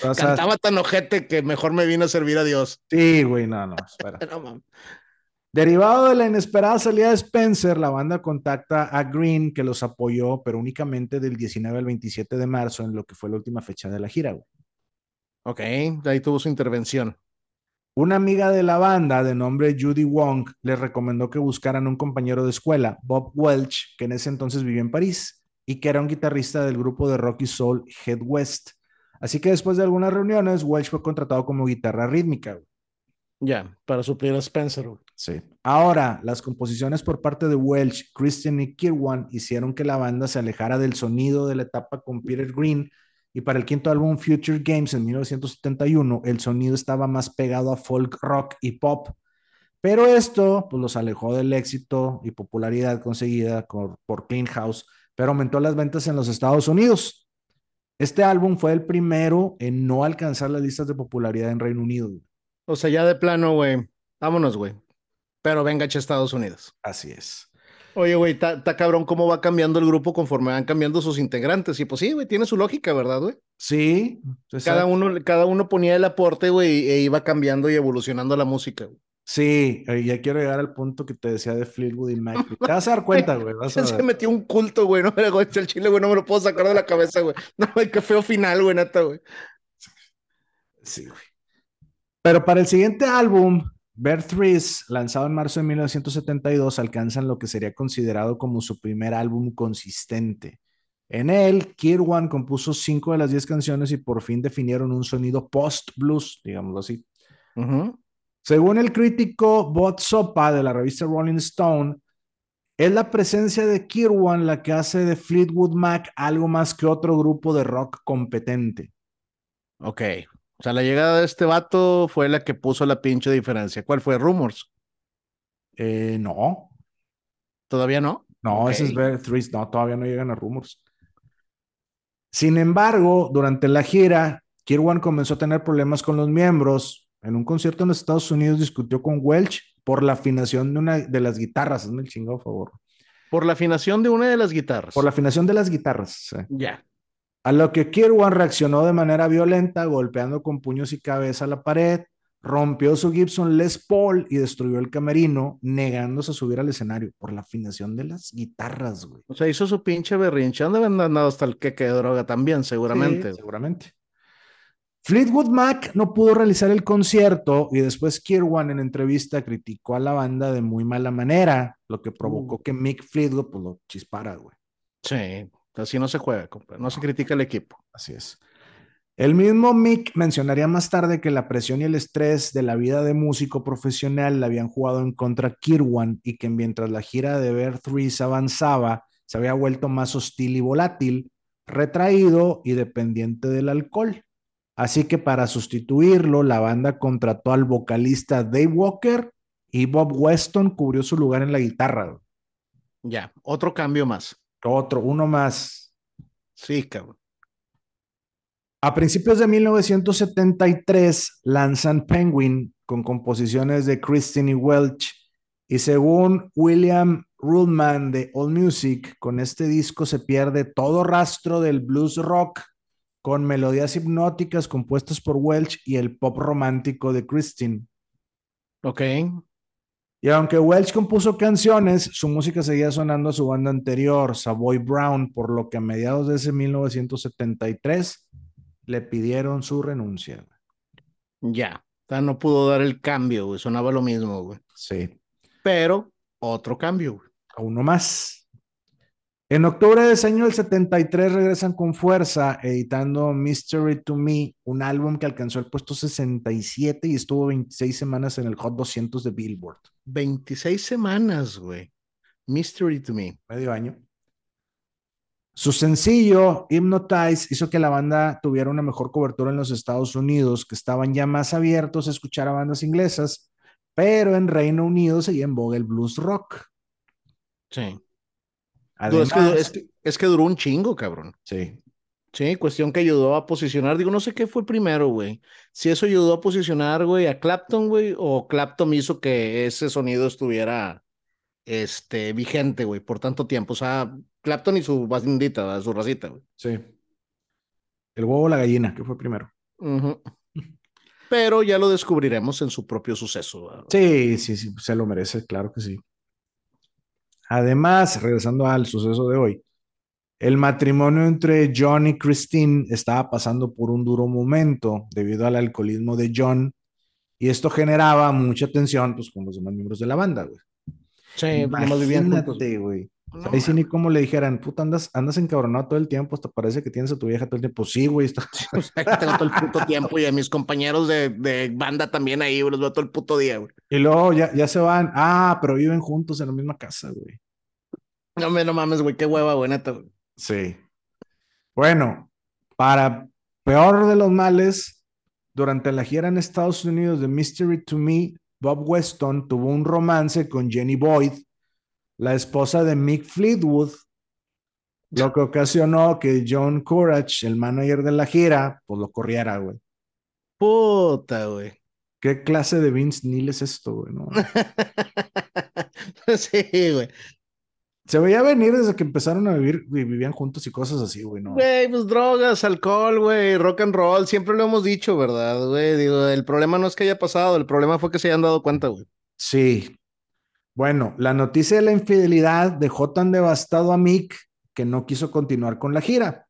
A: Cantaba tan ojete que mejor me vino a servir a Dios.
B: Sí, güey, no, no, espera. [laughs] Derivado de la inesperada salida de Spencer, la banda contacta a Green, que los apoyó, pero únicamente del 19 al 27 de marzo, en lo que fue la última fecha de la gira. Güey.
A: Ok, ahí tuvo su intervención.
B: Una amiga de la banda de nombre Judy Wong les recomendó que buscaran un compañero de escuela, Bob Welch, que en ese entonces vivía en París y que era un guitarrista del grupo de rock y soul Head West. Así que después de algunas reuniones, Welch fue contratado como guitarra rítmica.
A: Ya, para suplir a Spencer.
B: Sí. Ahora, las composiciones por parte de Welch, Christian y Kirwan hicieron que la banda se alejara del sonido de la etapa con Peter Green y para el quinto álbum Future Games en 1971, el sonido estaba más pegado a folk rock y pop. Pero esto pues, los alejó del éxito y popularidad conseguida por, por Clean House, pero aumentó las ventas en los Estados Unidos. Este álbum fue el primero en no alcanzar las listas de popularidad en Reino Unido.
A: O sea, ya de plano, güey. Vámonos, güey. Pero venga a Estados Unidos.
B: Así es.
A: Oye, güey, está cabrón cómo va cambiando el grupo conforme van cambiando sus integrantes. Y pues sí, güey, tiene su lógica, ¿verdad, güey?
B: Sí.
A: Cada uno, cada uno ponía el aporte, güey, e iba cambiando y evolucionando la música, güey.
B: Sí, ya quiero llegar al punto que te decía de Fleetwood y Mike. Te vas a dar [laughs] cuenta, güey.
A: Se metió un culto, güey. No [laughs] me el chile, güey. No me lo puedo sacar de la cabeza, güey. [laughs] No, güey, qué feo final, güey, neta, güey.
B: Sí, güey. Pero para el siguiente álbum, Bear Threes, lanzado en marzo de 1972, alcanzan lo que sería considerado como su primer álbum consistente. En él, Kirwan compuso cinco de las diez canciones y por fin definieron un sonido post-blues, digámoslo así. Según el crítico Bob Sopa de la revista Rolling Stone, es la presencia de Kirwan la que hace de Fleetwood Mac algo más que otro grupo de rock competente.
A: Ok. O sea, la llegada de este vato fue la que puso la pinche diferencia. ¿Cuál fue? ¿Rumors?
B: Eh, no.
A: ¿Todavía no?
B: No, ese es Threes. No, todavía no llegan a Rumors. Sin embargo, durante la gira, Kirwan comenzó a tener problemas con los miembros. En un concierto en los Estados Unidos discutió con Welch por la afinación de una de las guitarras. Hazme el chingado favor.
A: Por la afinación de una de las guitarras.
B: Por la afinación de las guitarras.
A: Ya.
B: A lo que Kirwan reaccionó de manera violenta, golpeando con puños y cabeza la pared, rompió su Gibson Les Paul y destruyó el camerino, negándose a subir al escenario por la afinación de las guitarras, güey.
A: O sea, hizo su pinche berrinche. ¿Dónde haber andado hasta el que de droga también, seguramente.
B: seguramente. Fleetwood Mac no pudo realizar el concierto y después Kirwan en entrevista criticó a la banda de muy mala manera, lo que provocó mm. que Mick Fleetwood pues, lo chispara, güey.
A: Sí, así no se juega, compa. no se critica el equipo.
B: Así es. El mismo Mick mencionaría más tarde que la presión y el estrés de la vida de músico profesional le habían jugado en contra a Kirwan y que mientras la gira de Bear Threes avanzaba, se había vuelto más hostil y volátil, retraído y dependiente del alcohol. Así que para sustituirlo, la banda contrató al vocalista Dave Walker y Bob Weston cubrió su lugar en la guitarra.
A: Ya, otro cambio más.
B: Otro, uno más.
A: Sí, cabrón.
B: A principios de 1973 lanzan Penguin con composiciones de Christine Welch y según William Ruhlman de All Music, con este disco se pierde todo rastro del blues rock con melodías hipnóticas compuestas por Welch y el pop romántico de Christine.
A: Ok.
B: Y aunque Welch compuso canciones, su música seguía sonando a su banda anterior, Savoy Brown, por lo que a mediados de ese 1973 le pidieron su renuncia.
A: Ya, no pudo dar el cambio, güey. Sonaba lo mismo, güey.
B: Sí.
A: Pero otro cambio, güey.
B: Uno más. En octubre de ese año del 73 regresan con fuerza editando Mystery to Me, un álbum que alcanzó el puesto 67 y estuvo 26 semanas en el Hot 200 de Billboard.
A: 26 semanas, güey. Mystery to Me.
B: Medio año. Su sencillo, Hypnotize, hizo que la banda tuviera una mejor cobertura en los Estados Unidos, que estaban ya más abiertos a escuchar a bandas inglesas, pero en Reino Unido seguía en boga el blues rock.
A: Sí. Es, que, es, que, duró un chingo, cabrón.
B: Sí.
A: Sí, cuestión que ayudó a posicionar. Digo, no sé qué fue primero, güey. Si eso ayudó a posicionar, güey, a Clapton, güey, o Clapton hizo que ese sonido estuviera este, vigente, güey, por tanto tiempo. O sea, Clapton y su bandita, su racita, güey.
B: Sí. El huevo o la gallina, que fue primero.
A: Pero ya lo descubriremos en su propio suceso.
B: Sí, sí, sí, se lo merece, claro que sí. Además, regresando al suceso de hoy, el matrimonio entre John y Christine estaba pasando por un duro momento debido al alcoholismo de John y esto generaba mucha tensión pues, con los demás miembros de la banda, güey.
A: Sí, Imagínate,
B: güey. Ahí sí ni como le dijeran, puta, andas, andas encabronado todo el tiempo, hasta parece que tienes a tu vieja todo el tiempo. Sí, güey. Está... [laughs]
A: Pues, tengo todo el puto tiempo y a mis compañeros de, de banda también ahí, güey, los veo todo el puto día, güey.
B: Y luego ya, ya se van. Ah, pero viven juntos en la misma casa, güey.
A: No me no mames, güey, qué hueva, güey, neta.
B: Sí. Bueno, para peor de los males, durante la gira en Estados Unidos de Mystery to Me, Bob Weston tuvo un romance con Jenny Boyd, la esposa de Mick Fleetwood, lo que ocasionó que John Courage, el manager de la gira, pues lo corriera, güey.
A: Puta, güey.
B: ¿Qué clase de Vince Neil es esto, güey? [laughs]
A: sí, güey.
B: Se veía venir desde que empezaron a vivir, vivían juntos y cosas así, güey, ¿no?
A: Güey, pues drogas, alcohol, güey, rock and roll, siempre lo hemos dicho, ¿verdad, güey? Digo, el problema no es que haya pasado, el problema fue que se hayan dado cuenta, güey.
B: Sí. Bueno, la noticia de la infidelidad dejó tan devastado a Mick que no quiso continuar con la gira.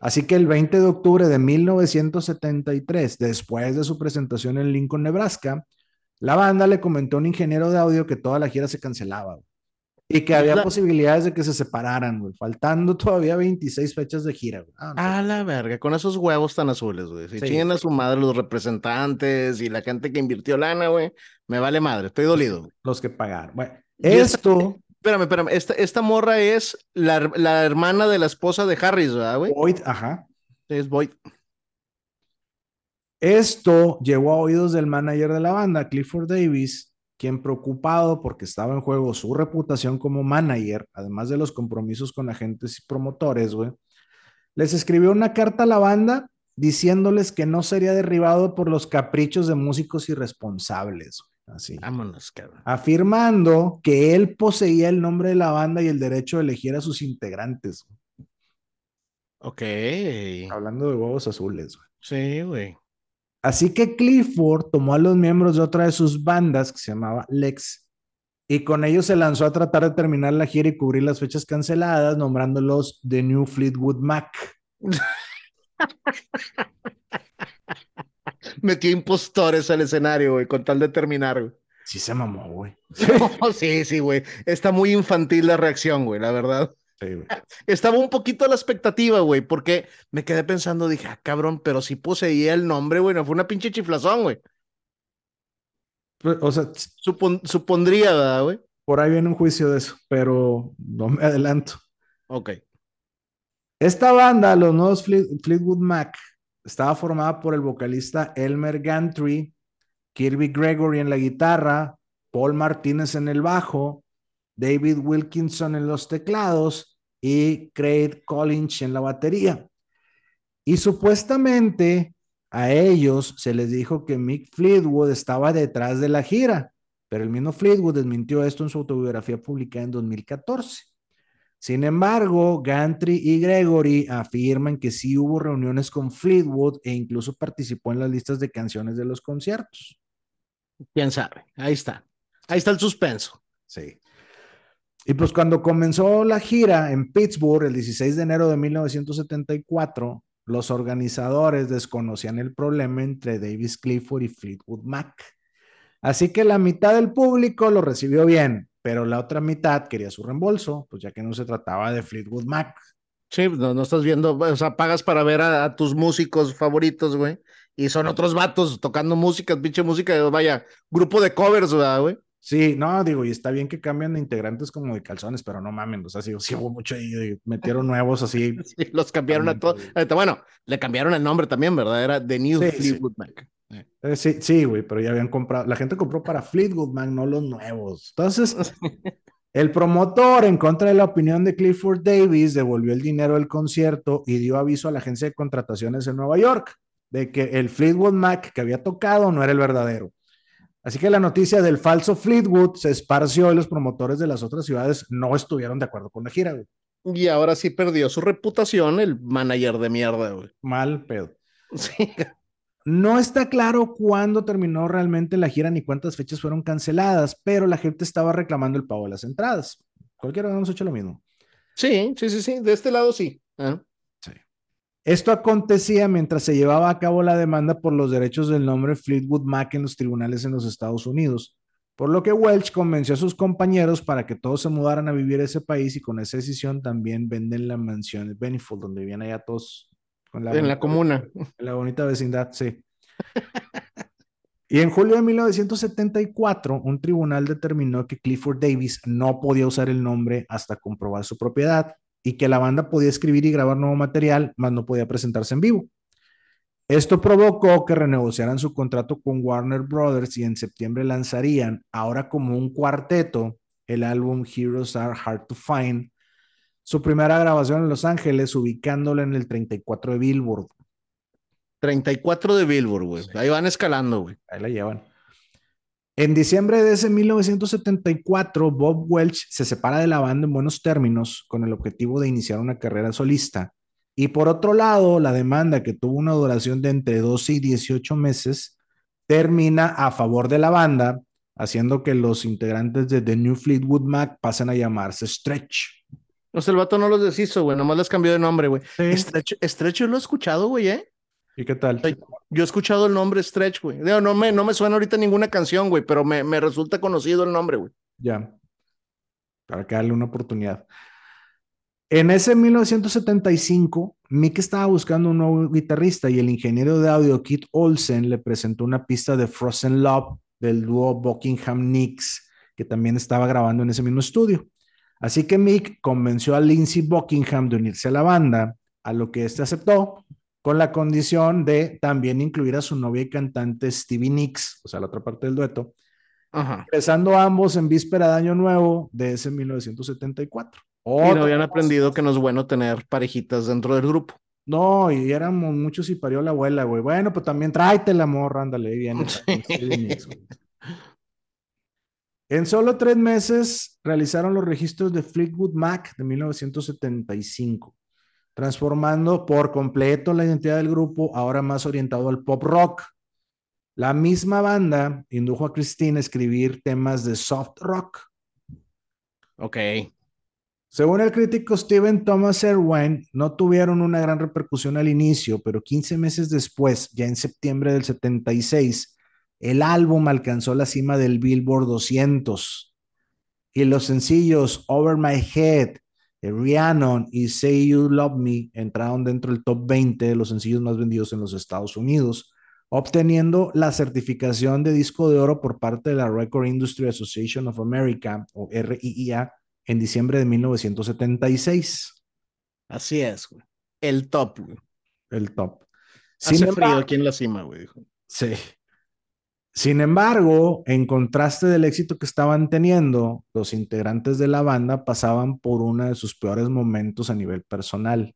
B: Así que el 20 de octubre de 1973, después de su presentación en Lincoln, Nebraska, La banda le comentó a un ingeniero de audio que toda la gira se cancelaba. Y que había posibilidades de que se separaran, güey. Faltando todavía 26 fechas de gira, güey.
A: Ah, la verga, con esos huevos tan azules, güey. Si sí. a su madre los representantes y la gente que invirtió lana, güey, me vale madre, estoy dolido.
B: Los que pagaron. Bueno, esto.
A: espérame, espérame. Esta, esta morra es la, la, hermana de la esposa de Harris, ¿verdad, güey?
B: Boyd, ajá.
A: Es Boyd.
B: Esto llegó a oídos del manager de la banda, Clifford Davis, quien preocupado porque estaba en juego su reputación como manager, además de los compromisos con agentes y promotores, güey, les escribió una carta a la banda diciéndoles que no sería derribado por los caprichos de músicos irresponsables. Así.
A: Vámonos, cabrón.
B: Afirmando que él poseía el nombre de la banda y el derecho de elegir a sus integrantes.
A: Ok.
B: Hablando de huevos azules. Güey.
A: Sí, güey.
B: Así que Clifford tomó a los miembros de otra de sus bandas, que se llamaba Lex, y con ellos se lanzó a tratar de terminar la gira y cubrir las fechas canceladas, nombrándolos The New Fleetwood Mac. [laughs]
A: Metió impostores al escenario, güey, con tal de terminar, güey.
B: Sí se mamó, güey.
A: sí, [laughs] sí, güey. Está muy infantil la reacción, güey, la verdad. Estaba un poquito a la expectativa, güey, porque me quedé pensando, dije, ah, cabrón, pero si poseía el nombre, güey, no fue una pinche chiflazón, güey.
B: Pues, o sea,
A: supondría, ¿verdad, güey?
B: Por ahí viene un juicio de eso, pero no me adelanto.
A: Ok.
B: Esta banda, los nuevos Fleetwood Mac, estaba formada por el vocalista Elmer Gantry, Kirby Gregory en la guitarra, Paul Martínez en el bajo, David Wilkinson en los teclados y Craig Collins en la batería. Y supuestamente a ellos se les dijo que Mick Fleetwood estaba detrás de la gira, pero el mismo Fleetwood desmintió esto en su autobiografía publicada en 2014. Sin embargo, Gantry y Gregory afirman que sí hubo reuniones con Fleetwood e incluso participó en las listas de canciones de los conciertos.
A: ¿Quién sabe? Ahí está. Ahí está el suspenso.
B: Sí. Y pues cuando comenzó la gira en Pittsburgh el 16 de enero de 1974, los organizadores desconocían el problema entre Davis Clifford y Fleetwood Mac. Así que la mitad del público lo recibió bien, pero la otra mitad quería su reembolso, pues ya que no se trataba de Fleetwood Mac.
A: Sí, no, no estás viendo, o sea, pagas para ver a tus músicos favoritos, güey, y son otros vatos tocando música, pinche música, vaya, grupo de covers, güey.
B: Sí, no, digo, y está bien que cambian de integrantes como de calzones, pero no mamen, o sea, sí, sí hubo mucho ahí, metieron nuevos así. [laughs]
A: Sí, los cambiaron a todos. Bueno, le cambiaron el nombre también, ¿verdad? Era The New Fleetwood Mac.
B: Eh, sí, sí, güey, pero ya habían comprado, la gente compró para Fleetwood Mac, no los nuevos. Entonces, [laughs] el promotor, en contra de la opinión de Clifford Davis, devolvió el dinero del concierto y dio aviso a la agencia de contrataciones en Nueva York de que el Fleetwood Mac que había tocado no era el verdadero. Así que la noticia del falso Fleetwood se esparció y los promotores de las otras ciudades no estuvieron de acuerdo con la gira, güey.
A: Y ahora sí perdió su reputación el manager de mierda, güey.
B: Mal pedo.
A: Sí.
B: No está claro cuándo terminó realmente la gira ni cuántas fechas fueron canceladas, pero la gente estaba reclamando el pago de las entradas. Cualquiera hemos hecho lo mismo.
A: Sí, sí, sí, sí. De este lado sí. ¿eh?
B: Esto acontecía mientras se llevaba a cabo la demanda por los derechos del nombre Fleetwood Mac en los tribunales en los Estados Unidos, por lo que Welch convenció a sus compañeros para que todos se mudaran a vivir a ese país y con esa decisión también venden la mansión de Benifold, donde vivían allá todos.
A: en la comuna.
B: En la bonita vecindad, sí. Y en julio de 1974, un tribunal determinó que Clifford Davis no podía usar el nombre hasta comprobar su propiedad y que la banda podía escribir y grabar nuevo material, mas no podía presentarse en vivo. Esto provocó que renegociaran su contrato con Warner Brothers y en septiembre lanzarían, ahora como un cuarteto, el álbum Heroes Are Hard to Find, su primera grabación en Los Ángeles, ubicándola en el 34 de Billboard.
A: 34 de Billboard, güey. Ahí van escalando, güey.
B: Ahí la llevan. En diciembre de ese 1974, Bob Welch se separa de la banda en buenos términos con el objetivo de iniciar una carrera solista. Y por otro lado, la demanda que tuvo una duración de entre 12 y 18 meses termina a favor de la banda, haciendo que los integrantes de The New Fleetwood Mac pasen a llamarse Stretch.
A: No sé, el vato no los deshizo, güey, nomás les cambió de nombre, güey. Stretch, Stretch lo he escuchado, güey, ¿eh?
B: ¿Y qué tal?
A: Yo he escuchado el nombre Stretch, güey. No me, no me suena ahorita ninguna canción, güey, pero me, me resulta conocido el nombre, güey.
B: Ya. Para que darle una oportunidad. En ese 1975, Mick estaba buscando un nuevo guitarrista y el ingeniero de audio Kit Olsen le presentó una pista de Frozen Love del dúo Buckingham Nicks, que también estaba grabando en ese mismo estudio. Así que Mick convenció a Lindsey Buckingham de unirse a la banda, a lo que éste aceptó, con la condición de también incluir a su novia y cantante Stevie Nicks, o sea, la otra parte del dueto, empezando ambos en víspera de Año Nuevo de ese 1974
A: y no habían aprendido que no es bueno tener parejitas dentro del grupo.
B: No, y éramos muchos y parió la abuela, güey. Bueno, pues también tráete la morra, ándale, bien. en solo tres meses realizaron los registros de Fleetwood Mac de 1975, transformando por completo la identidad del grupo, ahora más orientado al pop rock. La misma banda indujo a Christine a escribir temas de soft rock.
A: Ok.
B: Según el crítico Steven Thomas Erwin, no tuvieron una gran repercusión al inicio, pero 15 meses después, ya en septiembre del 76, el álbum alcanzó la cima del Billboard 200 y los sencillos Over My Head, Rhiannon y Say You Love Me entraron dentro del top 20 de los sencillos más vendidos en los Estados Unidos, obteniendo la certificación de disco de oro por parte de la Record Industry Association of America o RIIA en diciembre de 1976.
A: Así es, güey. El top, güey.
B: El top.
A: Hace frío aquí en la cima, güey.
B: Sí. Sin embargo, en contraste del éxito que estaban teniendo, los integrantes de la banda pasaban por uno de sus peores momentos a nivel personal.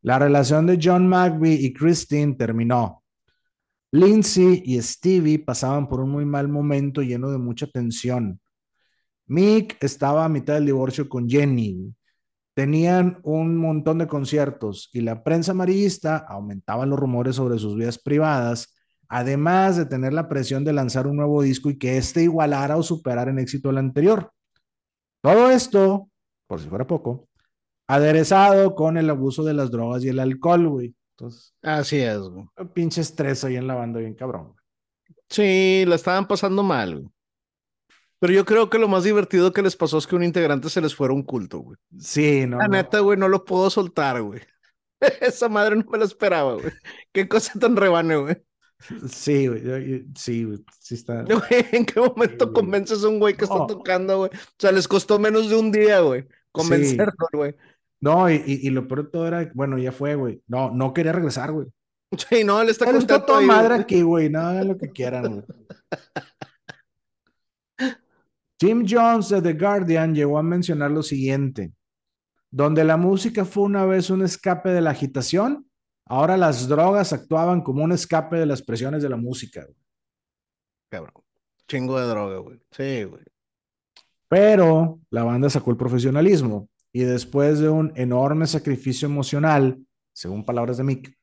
B: La relación de John McVie y Christine terminó. Lindsay y Stevie pasaban por un muy mal momento lleno de mucha tensión. Mick estaba a mitad del divorcio con Jenny. Tenían un montón de conciertos y la prensa amarillista aumentaba los rumores sobre sus vidas privadas, además de tener la presión de lanzar un nuevo disco y que éste igualara o superara en éxito el anterior. Todo esto, por si fuera poco, aderezado con el abuso de las drogas y el alcohol, güey. Entonces,
A: así es, güey.
B: Pinche estrés ahí en la banda, bien cabrón.
A: Sí, la estaban pasando mal, güey. Pero yo creo que lo más divertido que les pasó es que un integrante se les fuera un culto, güey.
B: Sí, no.
A: La neta, güey, no lo puedo soltar, güey. [laughs] Esa madre no me lo esperaba, güey. Qué cosa tan rebane, güey.
B: Sí, güey. Sí, güey. Sí está. [laughs]
A: ¿En qué momento convences a un güey que está tocando, güey? O sea, les costó menos de un día, güey. Convencerlo, güey.
B: No, y, y, lo peor de todo era, bueno, ya fue, güey. No, no quería regresar, güey. [laughs]
A: Sí, no, él está
B: contento. Está toda madre aquí, güey. No hagan lo que quieran, güey. [laughs] Tim Jones de The Guardian llegó a mencionar lo siguiente, donde la música fue una vez un escape de la agitación, ahora las drogas actuaban como un escape de las presiones de la música.
A: Cabrón, chingo de droga, güey. Sí, güey.
B: Pero la banda sacó el profesionalismo y después de un enorme sacrificio emocional, según palabras de Mick,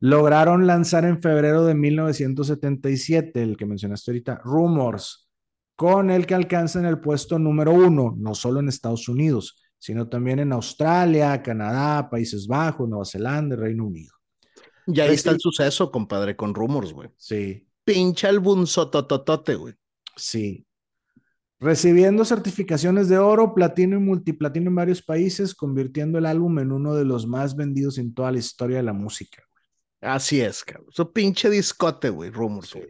B: lograron lanzar en febrero de 1977, el que mencionaste ahorita, Rumors, con el que alcanzan el puesto número uno, no solo en Estados Unidos, sino también en Australia, Canadá, Países Bajos, Nueva Zelanda, Reino Unido.
A: Y ahí está el suceso, compadre, con Rumors, güey.
B: Sí.
A: Pincha álbum sotototote, güey.
B: Sí. Recibiendo certificaciones de oro, platino y multiplatino en varios países, convirtiendo el álbum en uno de los más vendidos en toda la historia de la música.
A: Güey. Así es, cabrón. Eso pinche discote, güey, Rumors, güey.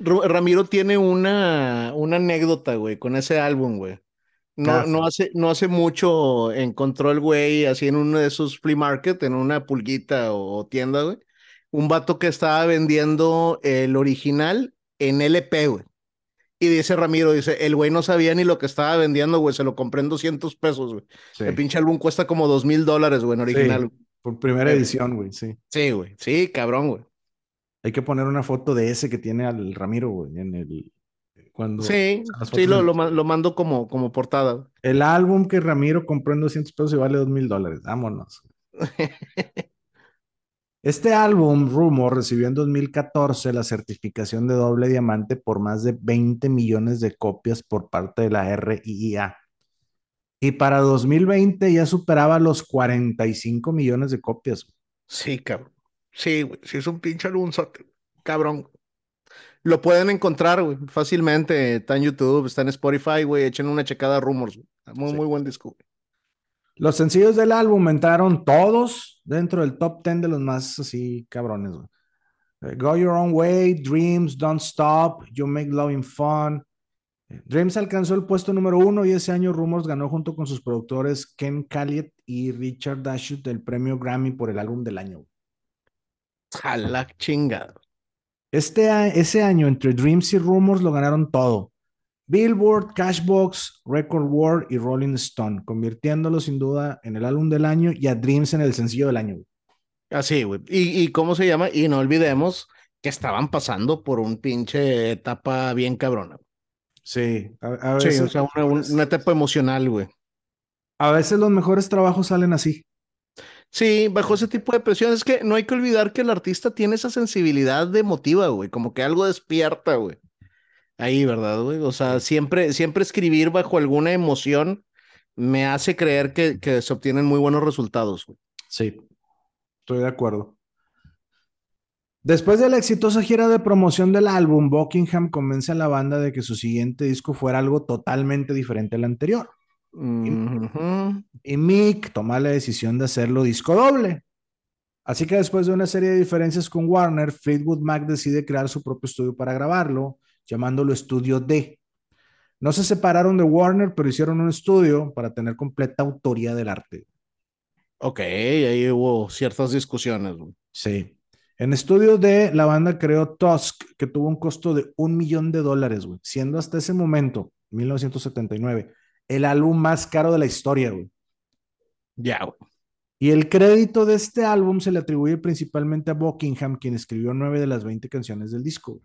A: Ramiro tiene una, una anécdota, güey, con ese álbum, güey. No, no, hace, no hace mucho encontró el güey así en uno de sus flea market, en una pulguita o, tienda, güey. Un vato que estaba vendiendo el original en LP, güey. Y dice Ramiro, dice, el güey no sabía ni lo que estaba vendiendo, güey, se lo compré en 200 pesos, güey. El pinche álbum cuesta como dos mil dólares, güey, en original.
B: por primera edición, güey, sí.
A: Sí, güey, sí, cabrón, güey.
B: Hay que poner una foto de ese que tiene al Ramiro, güey, en el... Cuando,
A: sí, sí, lo, lo, mando como, como portada.
B: El álbum que Ramiro compró en 200 pesos y vale 2 mil dólares. Vámonos. [laughs] Este álbum, Rumor, recibió en 2014 la certificación de doble diamante por más de 20 millones de copias por parte de la RIA. Y para 2020 ya superaba los 45 millones de copias.
A: Sí, cabrón. Sí, güey, sí es un pinche álbumzote, cabrón. Lo pueden encontrar, güey, fácilmente. Está en YouTube, está en Spotify, güey. Echen una checada a Rumors. Muy, muy buen disco, güey.
B: Los sencillos del álbum entraron todos dentro del top 10 de los más así cabrones, güey. Eh, Go Your Own Way, Dreams, Don't Stop, You Make Loving Fun. Eh, Dreams alcanzó el puesto número uno y ese año Rumors ganó junto con sus productores Ken Calliet y Richard Dashut el premio Grammy por el álbum del año.
A: Jala chingada.
B: Este, ese año entre Dreams y Rumors lo ganaron todo. Billboard, Cashbox, Record World y Rolling Stone, convirtiéndolo sin duda en el álbum del año y a Dreams en el sencillo del año.
A: Así, güey. ¿Y, cómo se llama? Y no olvidemos que estaban pasando por un pinche etapa bien cabrona.
B: Sí,
A: a, veces. Sí, o sea, una, etapa emocional, güey.
B: A veces los mejores trabajos salen así.
A: Sí, bajo ese tipo de presión. Es que no hay que olvidar que el artista tiene esa sensibilidad de emotiva, güey. Como que algo despierta, güey. Ahí, ¿verdad, güey? O sea, siempre, siempre escribir bajo alguna emoción me hace creer que, que se obtienen muy buenos resultados, güey.
B: Sí, Estoy de acuerdo. Después de la exitosa gira de promoción del álbum, Buckingham convence a la banda de que su siguiente disco fuera algo totalmente diferente al anterior. Y, Mick toma la decisión de hacerlo disco doble. Así que después de una serie de diferencias con Warner, Fleetwood Mac decide crear su propio estudio para grabarlo, llamándolo Estudio D. No se separaron de Warner, pero hicieron un estudio para tener completa autoría del arte.
A: Ok, ahí hubo ciertas discusiones.
B: Sí. En estudio de la banda creó Tusk, que tuvo un costo de un millón de dólares, güey, siendo hasta ese momento, 1979, el álbum más caro de la historia, güey.
A: Ya, güey.
B: Y el crédito de este álbum se le atribuye principalmente a Buckingham, quien escribió nueve de las 20 canciones del disco. Güey.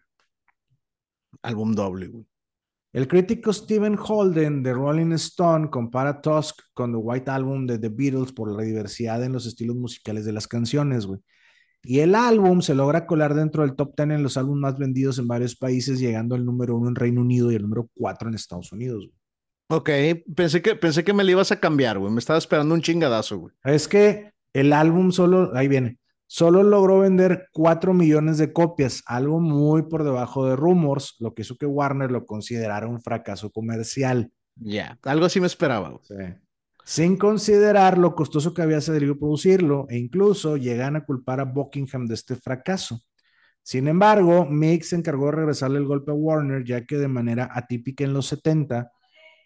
A: Álbum doble, güey.
B: El crítico Stephen Holden de Rolling Stone compara Tusk con The White Album de The Beatles por la diversidad en los estilos musicales de las canciones, güey. Y el álbum se logra colar dentro del top 10 en los álbumes más vendidos en varios países, llegando al número uno en Reino Unido y al número cuatro en Estados Unidos. Güey.
A: Ok, pensé que, pensé que me lo ibas a cambiar, güey. Me estaba esperando un chingadazo, güey.
B: Es que el álbum solo, ahí viene, solo logró vender 4 millones de copias, algo muy por debajo de Rumors, lo que hizo que Warner lo considerara un fracaso comercial.
A: Ya, algo así me esperaba.
B: Sin considerar lo costoso que había sido producirlo, e incluso llegan a culpar a Buckingham de este fracaso. Sin embargo, Mick se encargó de regresarle el golpe a Warner, ya que de manera atípica en los 70,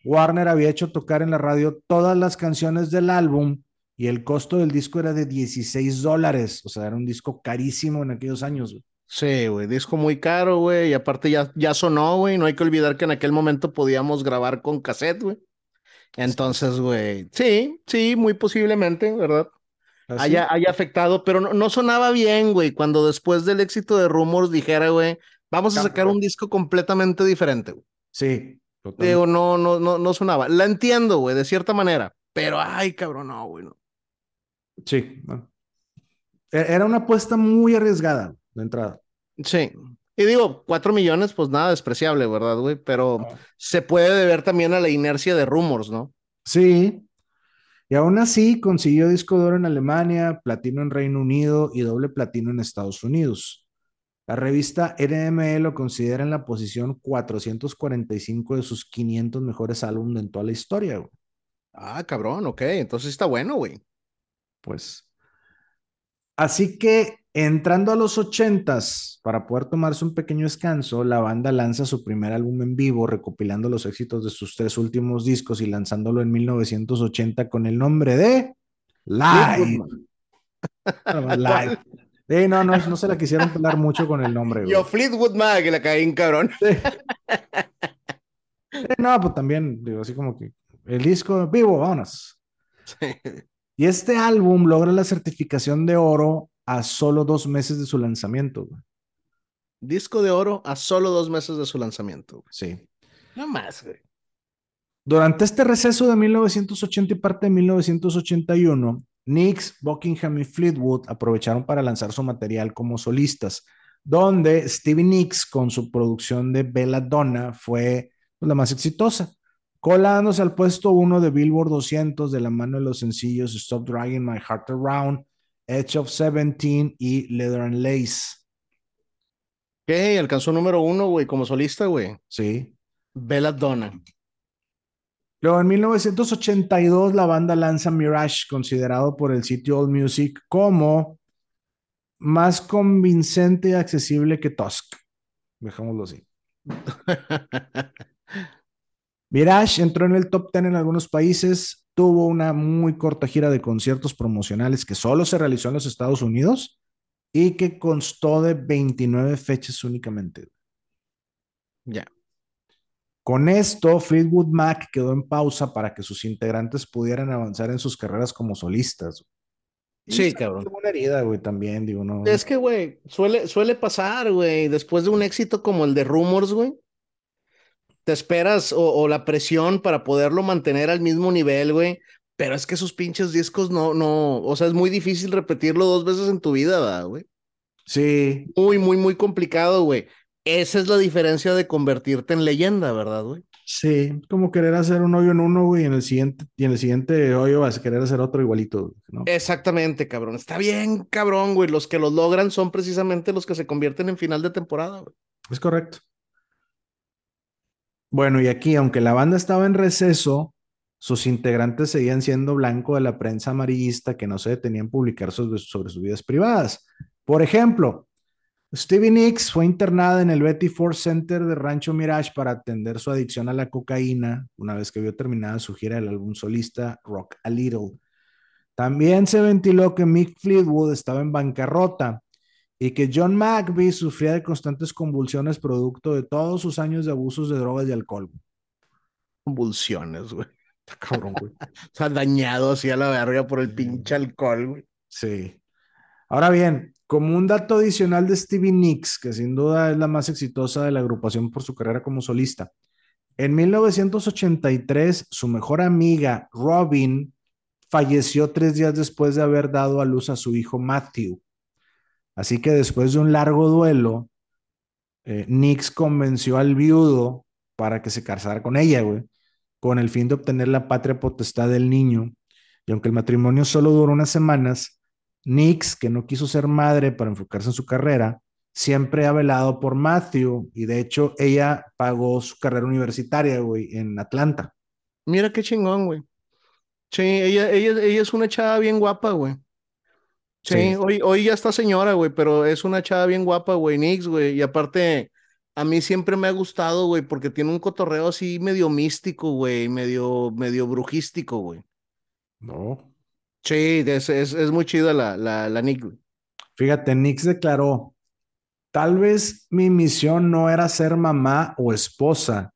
B: Warner había hecho tocar en la radio todas las canciones del álbum y el costo del disco era de 16 dólares, o sea, era un disco carísimo en aquellos años. Güey.
A: Sí, güey, disco muy caro, güey, y aparte ya, ya sonó, güey, no hay que olvidar que en aquel momento podíamos grabar con cassette, güey. Entonces, güey, sí, sí, muy posiblemente, ¿verdad? ¿Ah, haya, haya, afectado, pero no, no sonaba bien, güey, cuando después del éxito de Rumors dijera, güey, vamos a sacar un disco completamente diferente, güey.
B: Sí,
A: totalmente. Digo, no, no, no, no sonaba. La entiendo, güey, de cierta manera, pero, ay, cabrón, no, güey, no.
B: Sí, e-, Era una apuesta muy arriesgada de entrada.
A: Sí. Y digo, cuatro millones, pues nada despreciable, ¿verdad, güey? Pero se puede deber también a la inercia de Rumors, ¿no?
B: Sí. Y aún así consiguió disco de oro en Alemania, platino en Reino Unido y doble platino en Estados Unidos. La revista NME lo considera en la posición 445 de sus 500 mejores álbumes en toda la historia, güey.
A: Ah, cabrón, ok. Entonces está bueno, güey
B: pues. Así que entrando a los ochentas, para poder tomarse un pequeño descanso, la banda lanza su primer álbum en vivo, recopilando los éxitos de sus tres últimos discos y lanzándolo en 1980 con el nombre de Live. Live. [laughs] no, no, no se la quisieron pelar mucho con el nombre.
A: Yo, Fleetwood Mac, que la caí en cabrón.
B: no, pues también, digo, así como que el disco vivo, vámonos. Sí. Y este álbum logra la certificación de oro a solo dos meses de su lanzamiento.
A: Disco de oro a solo dos meses de su lanzamiento.
B: Sí.
A: No más, güey.
B: Durante este receso de 1980 y parte de 1981, Nix, Buckingham y Fleetwood aprovecharon para lanzar su material como solistas, donde Stevie Nicks con su producción de Bella Donna fue la más exitosa colándose al puesto uno de Billboard 200 de la mano de los sencillos Stop Dragging My Heart Around Edge of Seventeen y Leather and Lace.
A: ¿Qué? Alcanzó número uno, güey, como solista, güey.
B: Sí.
A: Belladonna.
B: Luego, en 1982, la banda lanza Mirage, considerado por el sitio AllMusic como más convincente y accesible que Tusk. Dejámoslo así. [laughs] Mirage entró en el top 10 en algunos países, tuvo una muy corta gira de conciertos promocionales que solo se realizó en los Estados Unidos y que constó de 29 fechas únicamente.
A: Ya.
B: Con esto, Fleetwood Mac quedó en pausa para que sus integrantes pudieran avanzar en sus carreras como solistas.
A: sí, cabrón.
B: Una herida, güey, también, digo, no.
A: Es que, güey, suele, suele pasar, güey, después de un éxito como el de Rumors, güey, te esperas o, la presión para poderlo mantener al mismo nivel, güey. Pero es que esos pinches discos no, no, o sea, es muy difícil repetirlo dos veces en tu vida, güey?
B: Sí.
A: Muy, muy, muy complicado, güey. Esa es la diferencia de convertirte en leyenda, ¿verdad, güey?
B: Sí, como querer hacer un hoyo en uno, güey, y en el siguiente, y en el siguiente hoyo vas a querer hacer otro igualito, ¿no?
A: Exactamente, cabrón. Está bien, cabrón, güey. Los que los logran son precisamente los que se convierten en final de temporada, güey.
B: Es correcto. Bueno, y aquí, aunque la banda estaba en receso, sus integrantes seguían siendo blanco de la prensa amarillista que no se detenía en publicar sobre, sobre sus vidas privadas. Por ejemplo, Stevie Nicks fue internada en el Betty Ford Center de Rancho Mirage para atender su adicción a la cocaína una vez que vio terminada su gira del álbum solista Rock a Little. También se ventiló que Mick Fleetwood estaba en bancarrota y que John McVie sufría de constantes convulsiones producto de todos sus años de abusos de drogas y alcohol.
A: Convulsiones, güey. Cabrón, güey. [laughs] o sea, dañado así a la verga por el pinche alcohol, güey.
B: Sí. Ahora bien, como un dato adicional de Stevie Nicks, que sin duda es la más exitosa de la agrupación por su carrera como solista, en 1983 su mejor amiga Robin falleció tres días después de haber dado a luz a su hijo Matthew. Así que después de un largo duelo, eh, Nicks convenció al viudo para que se casara con ella, güey, con el fin de obtener la patria potestad del niño. Y aunque el matrimonio solo duró unas semanas, Nix, que no quiso ser madre para enfocarse en su carrera, siempre ha velado por Matthew y de hecho ella pagó su carrera universitaria, güey, en Atlanta.
A: Mira qué chingón, güey. Sí, ella, ella, ella es una chava bien guapa, güey. Sí, Hoy, hoy ya está señora, güey, pero es una chava bien guapa, güey, Nix, güey. Y aparte, a mí siempre me ha gustado, güey, porque tiene un cotorreo así medio místico, güey, medio, medio brujístico, güey.
B: No.
A: Sí, es, es, es muy chida la, la, la Nick.
B: Fíjate, Nix declaró, tal vez mi misión no era ser mamá o esposa.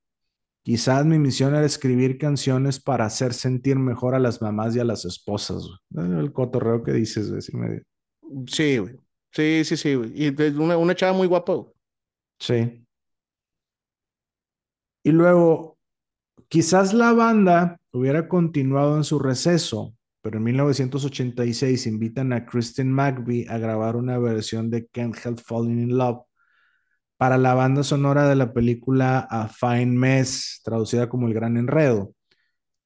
B: Quizás mi misión era escribir canciones para hacer sentir mejor a las mamás y a las esposas. El cotorreo que dices, güey.
A: Sí, güey. Sí, sí, sí, güey. Y una, una chava muy guapa, güey.
B: Sí. Y luego, quizás la banda hubiera continuado en su receso, pero en 1986 invitan a Kristen McVie a grabar una versión de Can't Help Falling in Love para la banda sonora de la película A Fine Mess, traducida como El Gran Enredo.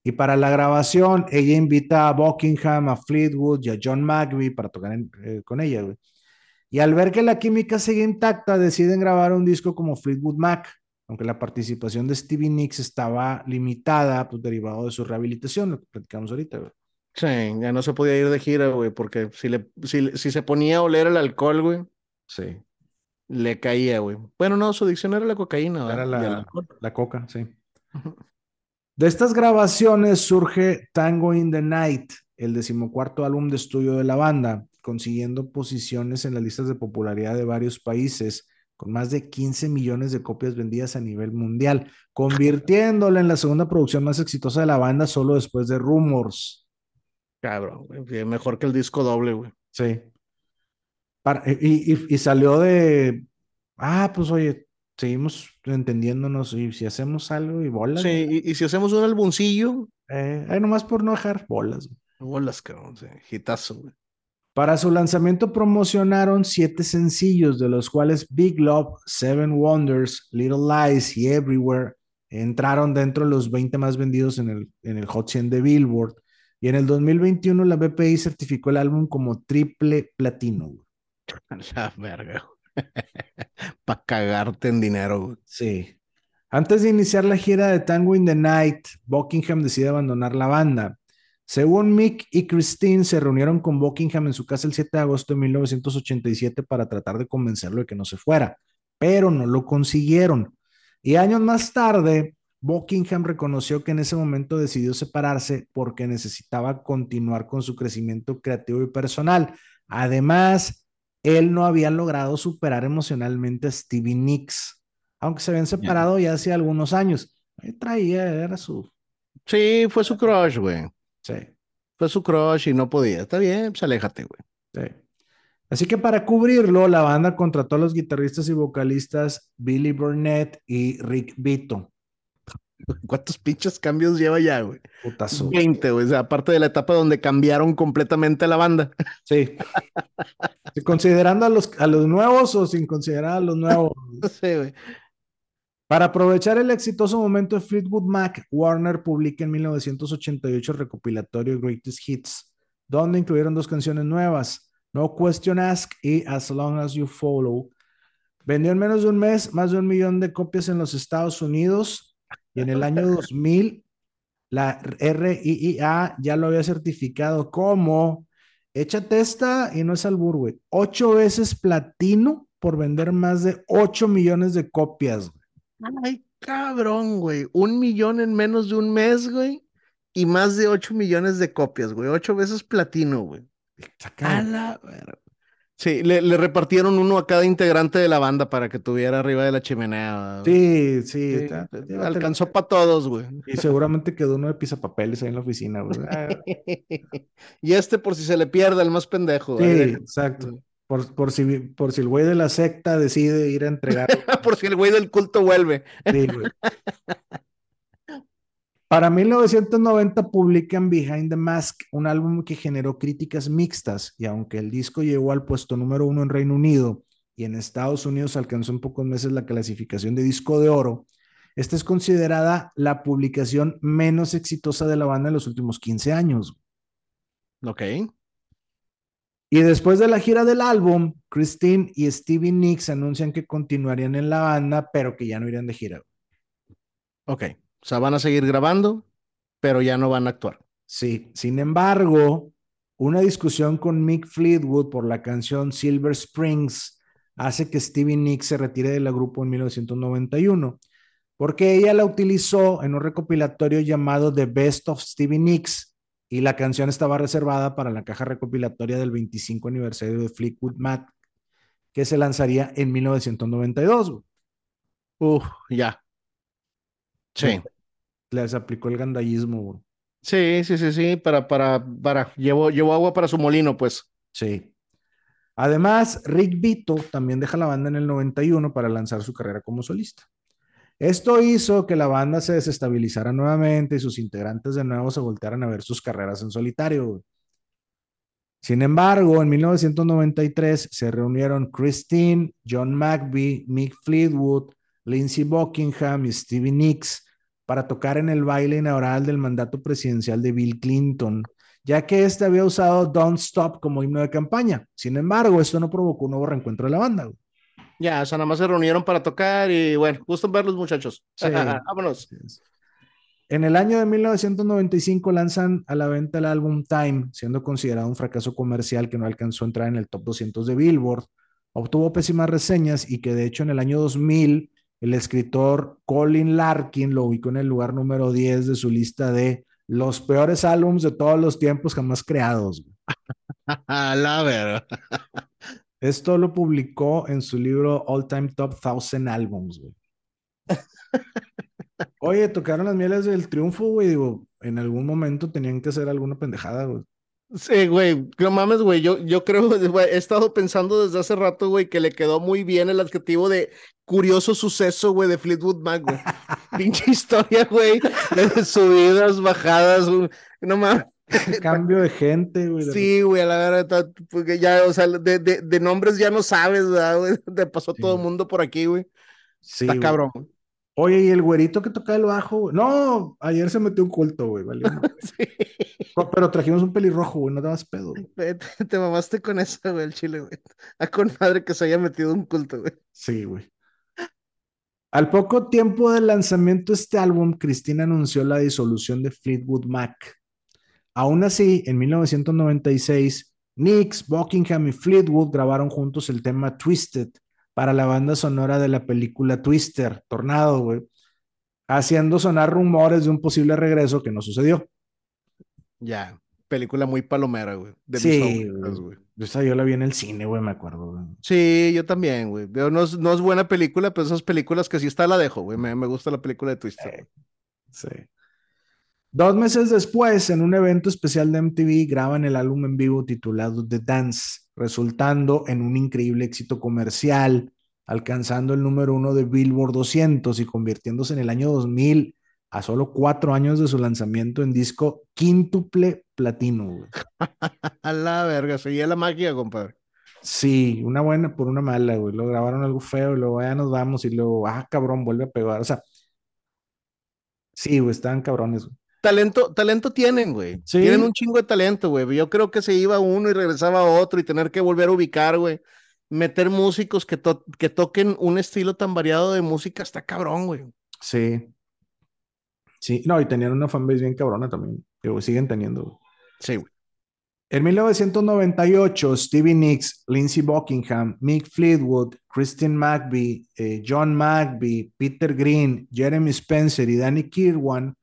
B: Y para la grabación, ella invita a Buckingham, a Fleetwood y a John McVie para tocar eh, con ella. Y al ver que la química sigue intacta, deciden grabar un disco como Fleetwood Mac, aunque la participación de Stevie Nicks estaba limitada, pues derivado de su rehabilitación, lo que platicamos ahorita. Güey.
A: Sí, ya no se podía ir de gira, güey, porque si, le, si, si se ponía a oler el alcohol, güey.
B: Sí.
A: Le caía, güey. Bueno, no, su adicción era la cocaína.
B: Era la, la coca, sí. De estas grabaciones surge Tango in the Night, el decimocuarto álbum de estudio de la banda, consiguiendo posiciones en las listas de popularidad de varios países, con más de 15 millones de copias vendidas a nivel mundial, convirtiéndola en la segunda producción más exitosa de la banda solo después de Rumors.
A: Cabrón, mejor que el disco doble, güey.
B: Sí. y, salió de, ah, pues oye, seguimos entendiéndonos y si hacemos algo y bolas.
A: Sí, y, si hacemos un albuncillo.
B: Eh, ahí nomás por no dejar bolas.
A: Bolas, cabrón, sí. Hitazo, güey.
B: Para su lanzamiento promocionaron siete sencillos, de los cuales Big Love, Seven Wonders, Little Lies y Everywhere entraron dentro de los 20 más vendidos en el, en el Hot 100 de Billboard Y en el 2021 la BPI certificó el álbum como triple platino. [laughs]
A: La verga. [laughs] Para cagarte en dinero.
B: Sí. Antes de iniciar la gira de Tango in the Night, Buckingham decide abandonar la banda. Según Mick y Christine, se reunieron con Buckingham en su casa el 7 de agosto de 1987 para tratar de convencerlo de que no se fuera, pero no lo consiguieron. Y años más tarde, Buckingham reconoció que en ese momento decidió separarse porque necesitaba continuar con su crecimiento creativo y personal. Además, él no había logrado superar emocionalmente a Stevie Nicks, aunque se habían separado ya hace algunos años. Traía, era su...
A: Sí, fue su crush, güey.
B: Sí.
A: Fue su crush y no podía. Está bien, pues aléjate, güey.
B: Sí. Así que para cubrirlo, la banda contrató a los guitarristas y vocalistas Billy Burnett y Rick Vito. [laughs]
A: ¿Cuántos pinches cambios lleva ya, güey?
B: Putazo.
A: 20, güey. O sea, aparte de la etapa donde cambiaron completamente la banda.
B: Sí. considerando a los, a los nuevos o sin considerar a los nuevos. [laughs]
A: sí, güey.
B: Para aprovechar el exitoso momento de Fleetwood Mac, Warner publica en 1988 el recopilatorio Greatest Hits, donde incluyeron dos canciones nuevas, No Question Ask y As Long As You Follow. Vendió en menos de un mes más de un millón de copias en los Estados Unidos y en el año 2000, la RIIA ya lo había certificado como, échate esta y no es albur, güey, ocho veces platino por vender más de 8 millones de copias.
A: Ay, cabrón, güey. Un millón en menos de un mes, güey. Y más de 8 millones de copias, güey. Ocho veces platino, güey. A la Sí, le, repartieron uno a cada integrante de la banda para que tuviera arriba de la chimenea.
B: Sí, sí.
A: alcanzó para todos, güey.
B: Y seguramente quedó uno de pisapapeles ahí en la oficina, güey. [laughs]
A: y este por si se le pierde, el más pendejo.
B: Sí, exacto. Por, por, si, por si el güey de la secta decide ir a entregar. [laughs]
A: por si el güey del culto vuelve. Sí, güey. [laughs]
B: Para 1990 publican Behind the Mask, un álbum que generó críticas mixtas y aunque el disco llegó al puesto número uno en Reino Unido y en Estados Unidos alcanzó en pocos meses la clasificación de disco de oro, esta es considerada la publicación menos exitosa de la banda en los últimos 15 años.
A: Ok.
B: Y después de la gira del álbum, Christine y Stevie Nicks anuncian que continuarían en la banda, pero que ya no irían de gira.
A: Ok. O sea, van a seguir grabando, pero ya no van a actuar.
B: Sí, sin embargo, una discusión con Mick Fleetwood por la canción Silver Springs hace que Stevie Nicks se retire de la grupo en 1991, porque ella la utilizó en un recopilatorio llamado The Best of Stevie Nicks y la canción estaba reservada para la caja recopilatoria del 25 aniversario de Fleetwood Mac, que se lanzaría en 1992.
A: Uf, ya. Sí
B: les aplicó el gandallismo.
A: Sí, sí, sí, sí, para, para, para, llevó, llevó agua para su molino, pues.
B: Sí. Además, Rick Vito también deja la banda en el 91 para lanzar su carrera como solista. Esto hizo que la banda se desestabilizara nuevamente y sus integrantes de nuevo se voltearan a ver sus carreras en solitario. Sin embargo, en 1993 se reunieron Christine, John McVie, Mick Fleetwood, Lindsey Buckingham y Stevie Nicks para tocar en el baile inaugural del mandato presidencial de Bill Clinton, ya que este había usado Don't Stop como himno de campaña. Sin embargo, esto no provocó un nuevo reencuentro de la banda.
A: Ya, o sea, nada más se reunieron para tocar y bueno, gusto verlos muchachos. [laughs] Vámonos.
B: En el año de 1995 lanzan a la venta el álbum Time, siendo considerado un fracaso comercial que no alcanzó a entrar en el top 200 de Billboard. Obtuvo pésimas reseñas y que de hecho en el año 2000 el escritor Colin Larkin lo ubicó en el lugar número 10 de su lista de los peores álbumes de todos los tiempos jamás creados. [laughs]
A: La verdad.
B: Esto lo publicó en su libro All Time Top 1000 Albums, [laughs] Oye, tocaron las mieles del triunfo, güey. Digo, en algún momento tenían que hacer alguna pendejada, güey.
A: Sí, güey, no mames, güey, yo, yo creo, [laughs] he estado pensando desde hace rato, güey, que le quedó muy bien el adjetivo de curioso suceso, güey, de Fleetwood Mac, güey. [laughs] Pinche historia, güey, de subidas, bajadas, no mames. [laughs]
B: Cambio de gente, güey.
A: Sí, güey, a la verdad, porque ya, o sea, de, de, de nombres ya no sabes, güey, te pasó todo el mundo por aquí, güey. Sí, Está cabrón.
B: Oye, ¿y el güerito que toca el bajo? No, ayer se metió un culto, güey, vale. [laughs] Pero trajimos un pelirrojo, güey, no dabas pedo.
A: Te, [laughs] te, mamaste con eso, güey, el chile, güey. A con madre que se haya metido un culto, güey.
B: Sí, güey. Al poco tiempo del lanzamiento de este álbum, Cristina anunció la disolución de Fleetwood Mac. Aún así, en 1996, Nix, Buckingham y Fleetwood grabaron juntos el tema Twisted para la banda sonora de la película Twister, Tornado, güey, haciendo sonar rumores de un posible regreso que no sucedió.
A: Ya, película muy palomera, güey.
B: sí, güey. Esa yo la vi en el cine, güey, me acuerdo.
A: Sí, yo también, güey. No es, no es buena película, pero esas películas que sí está la dejo, güey. Me, me gusta la película de Twister.
B: sí. Dos meses después, en un evento especial de MTV, graban el álbum en vivo titulado The Dance, resultando en un increíble éxito comercial, alcanzando el número uno de Billboard 200 y convirtiéndose en el año 2000, a solo cuatro años de su lanzamiento en disco quíntuple platino. [laughs]
A: a la verga, seguía la magia, compadre.
B: Sí, una buena por una mala, güey. Lo grabaron algo feo y luego ya nos vamos y luego, ah, cabrón, vuelve a pegar. O sea, sí, güey, estaban cabrones, güey
A: talento, talento tienen, güey. Tienen un chingo de talento, güey. Yo creo que se iba uno y regresaba otro y tener que volver a ubicar, güey. Meter músicos que, que toquen un estilo tan variado de música está cabrón, güey.
B: Sí. Sí, no, y tenían una fanbase bien cabrona también. Que siguen teniendo, güey.
A: Sí, güey.
B: En 1998, Stevie Nicks, Lindsey Buckingham, Mick Fleetwood, Christine McVie, eh, John McVie, Peter Green, Jeremy Spencer y Danny Kirwan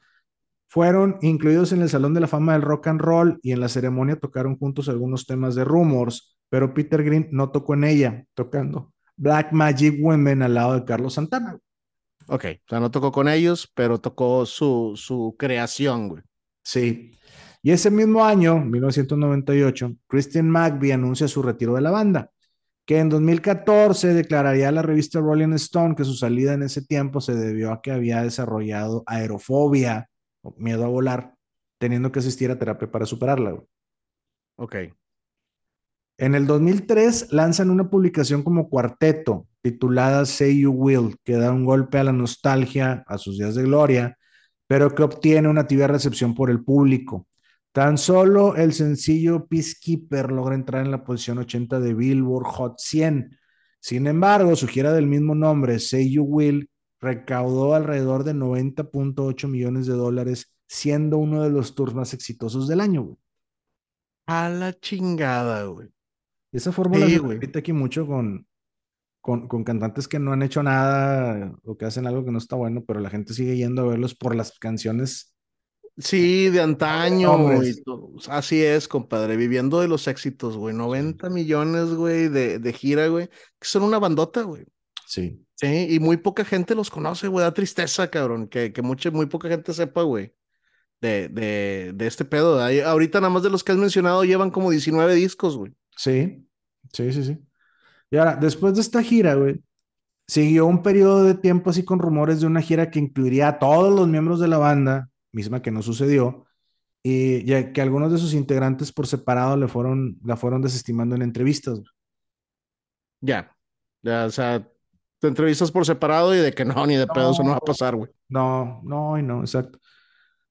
B: fueron incluidos en el Salón de la Fama del Rock and Roll y en la ceremonia tocaron juntos algunos temas de Rumors, pero Peter Green no tocó en ella, tocando Black Magic Women al lado de Carlos Santana.
A: Ok, o sea, no tocó con ellos, pero tocó su, su creación, güey.
B: Sí. Y ese mismo año, 1998, Christian McVie anuncia su retiro de la banda, que en 2014 declararía a la revista Rolling Stone que su salida en ese tiempo se debió a que había desarrollado aerofobia miedo a volar, teniendo que asistir a terapia para superarla.
A: Ok.
B: En el 2003 lanzan una publicación como cuarteto titulada Say You Will, que da un golpe a la nostalgia, a sus días de gloria, pero que obtiene una tibia recepción por el público. Tan solo el sencillo Peacekeeper logra entrar en la posición 80 de Billboard Hot 100. Sin embargo, su gira del mismo nombre, Say You Will, recaudó alrededor de 90.8 millones de dólares, siendo uno de los tours más exitosos del año, güey.
A: A la chingada, güey.
B: Esa fórmula se repite aquí mucho con, con, con, cantantes que no han hecho nada o que hacen algo que no está bueno, pero la gente sigue yendo a verlos por las canciones.
A: Sí, de antaño, güey. Así es, compadre. Viviendo de los éxitos, güey. 90 millones, güey, de, de gira, güey. Que son una bandota, güey.
B: Sí.
A: Sí, y muy poca gente los conoce, güey. Da tristeza, cabrón, que, que mucha, muy poca gente sepa, güey, de, de, de este pedo. ahorita nada más de los que has mencionado llevan como 19 discos, güey.
B: Sí, sí, sí, sí. Y ahora, después de esta gira, güey, siguió un periodo de tiempo así con rumores de una gira que incluiría a todos los miembros de la banda, misma que no sucedió, y ya que algunos de sus integrantes por separado le fueron, la fueron desestimando en entrevistas.
A: Ya, ya, o sea, te entrevistas por separado y de que no, ni de pedo, eso no va a pasar, güey.
B: No, no, no, exacto.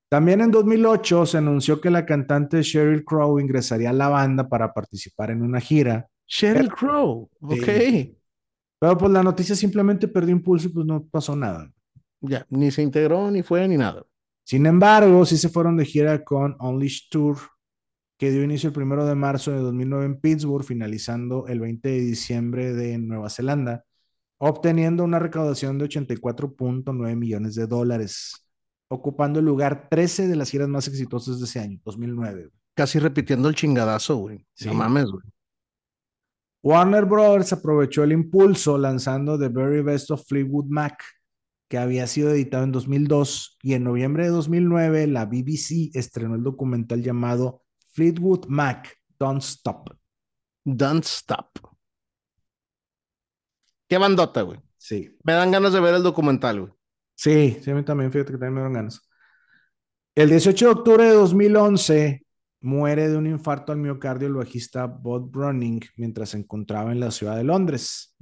B: También en 2008 se anunció que la cantante Sheryl Crow ingresaría a la banda para participar en una gira.
A: Sheryl Crow, ok.
B: Pero pues la noticia simplemente perdió impulso y pues no pasó nada.
A: Ya, ni se integró, ni fue, ni nada.
B: Sin embargo, sí se fueron de gira con Unleashed Tour, que dio inicio el primero de marzo de 2009 en Pittsburgh, finalizando el 20 de diciembre de Nueva Zelanda obteniendo una recaudación de 84.9 millones de dólares, ocupando el lugar 13 de las giras más exitosas de ese año, 2009.
A: Casi repitiendo el chingadazo, güey. No mames, güey.
B: Warner Brothers aprovechó el impulso lanzando The Very Best of Fleetwood Mac, que había sido editado en 2002, y en noviembre de 2009 la BBC estrenó el documental llamado Fleetwood Mac, Don't Stop.
A: Don't Stop. Qué bandota, güey.
B: Sí.
A: Me dan ganas de ver el documental, güey.
B: Sí, sí, a mí también, fíjate que también me dan ganas. El 18 de octubre de 2011 muere de un infarto al miocardio el bajista Bob Browning mientras se encontraba en la ciudad de Londres.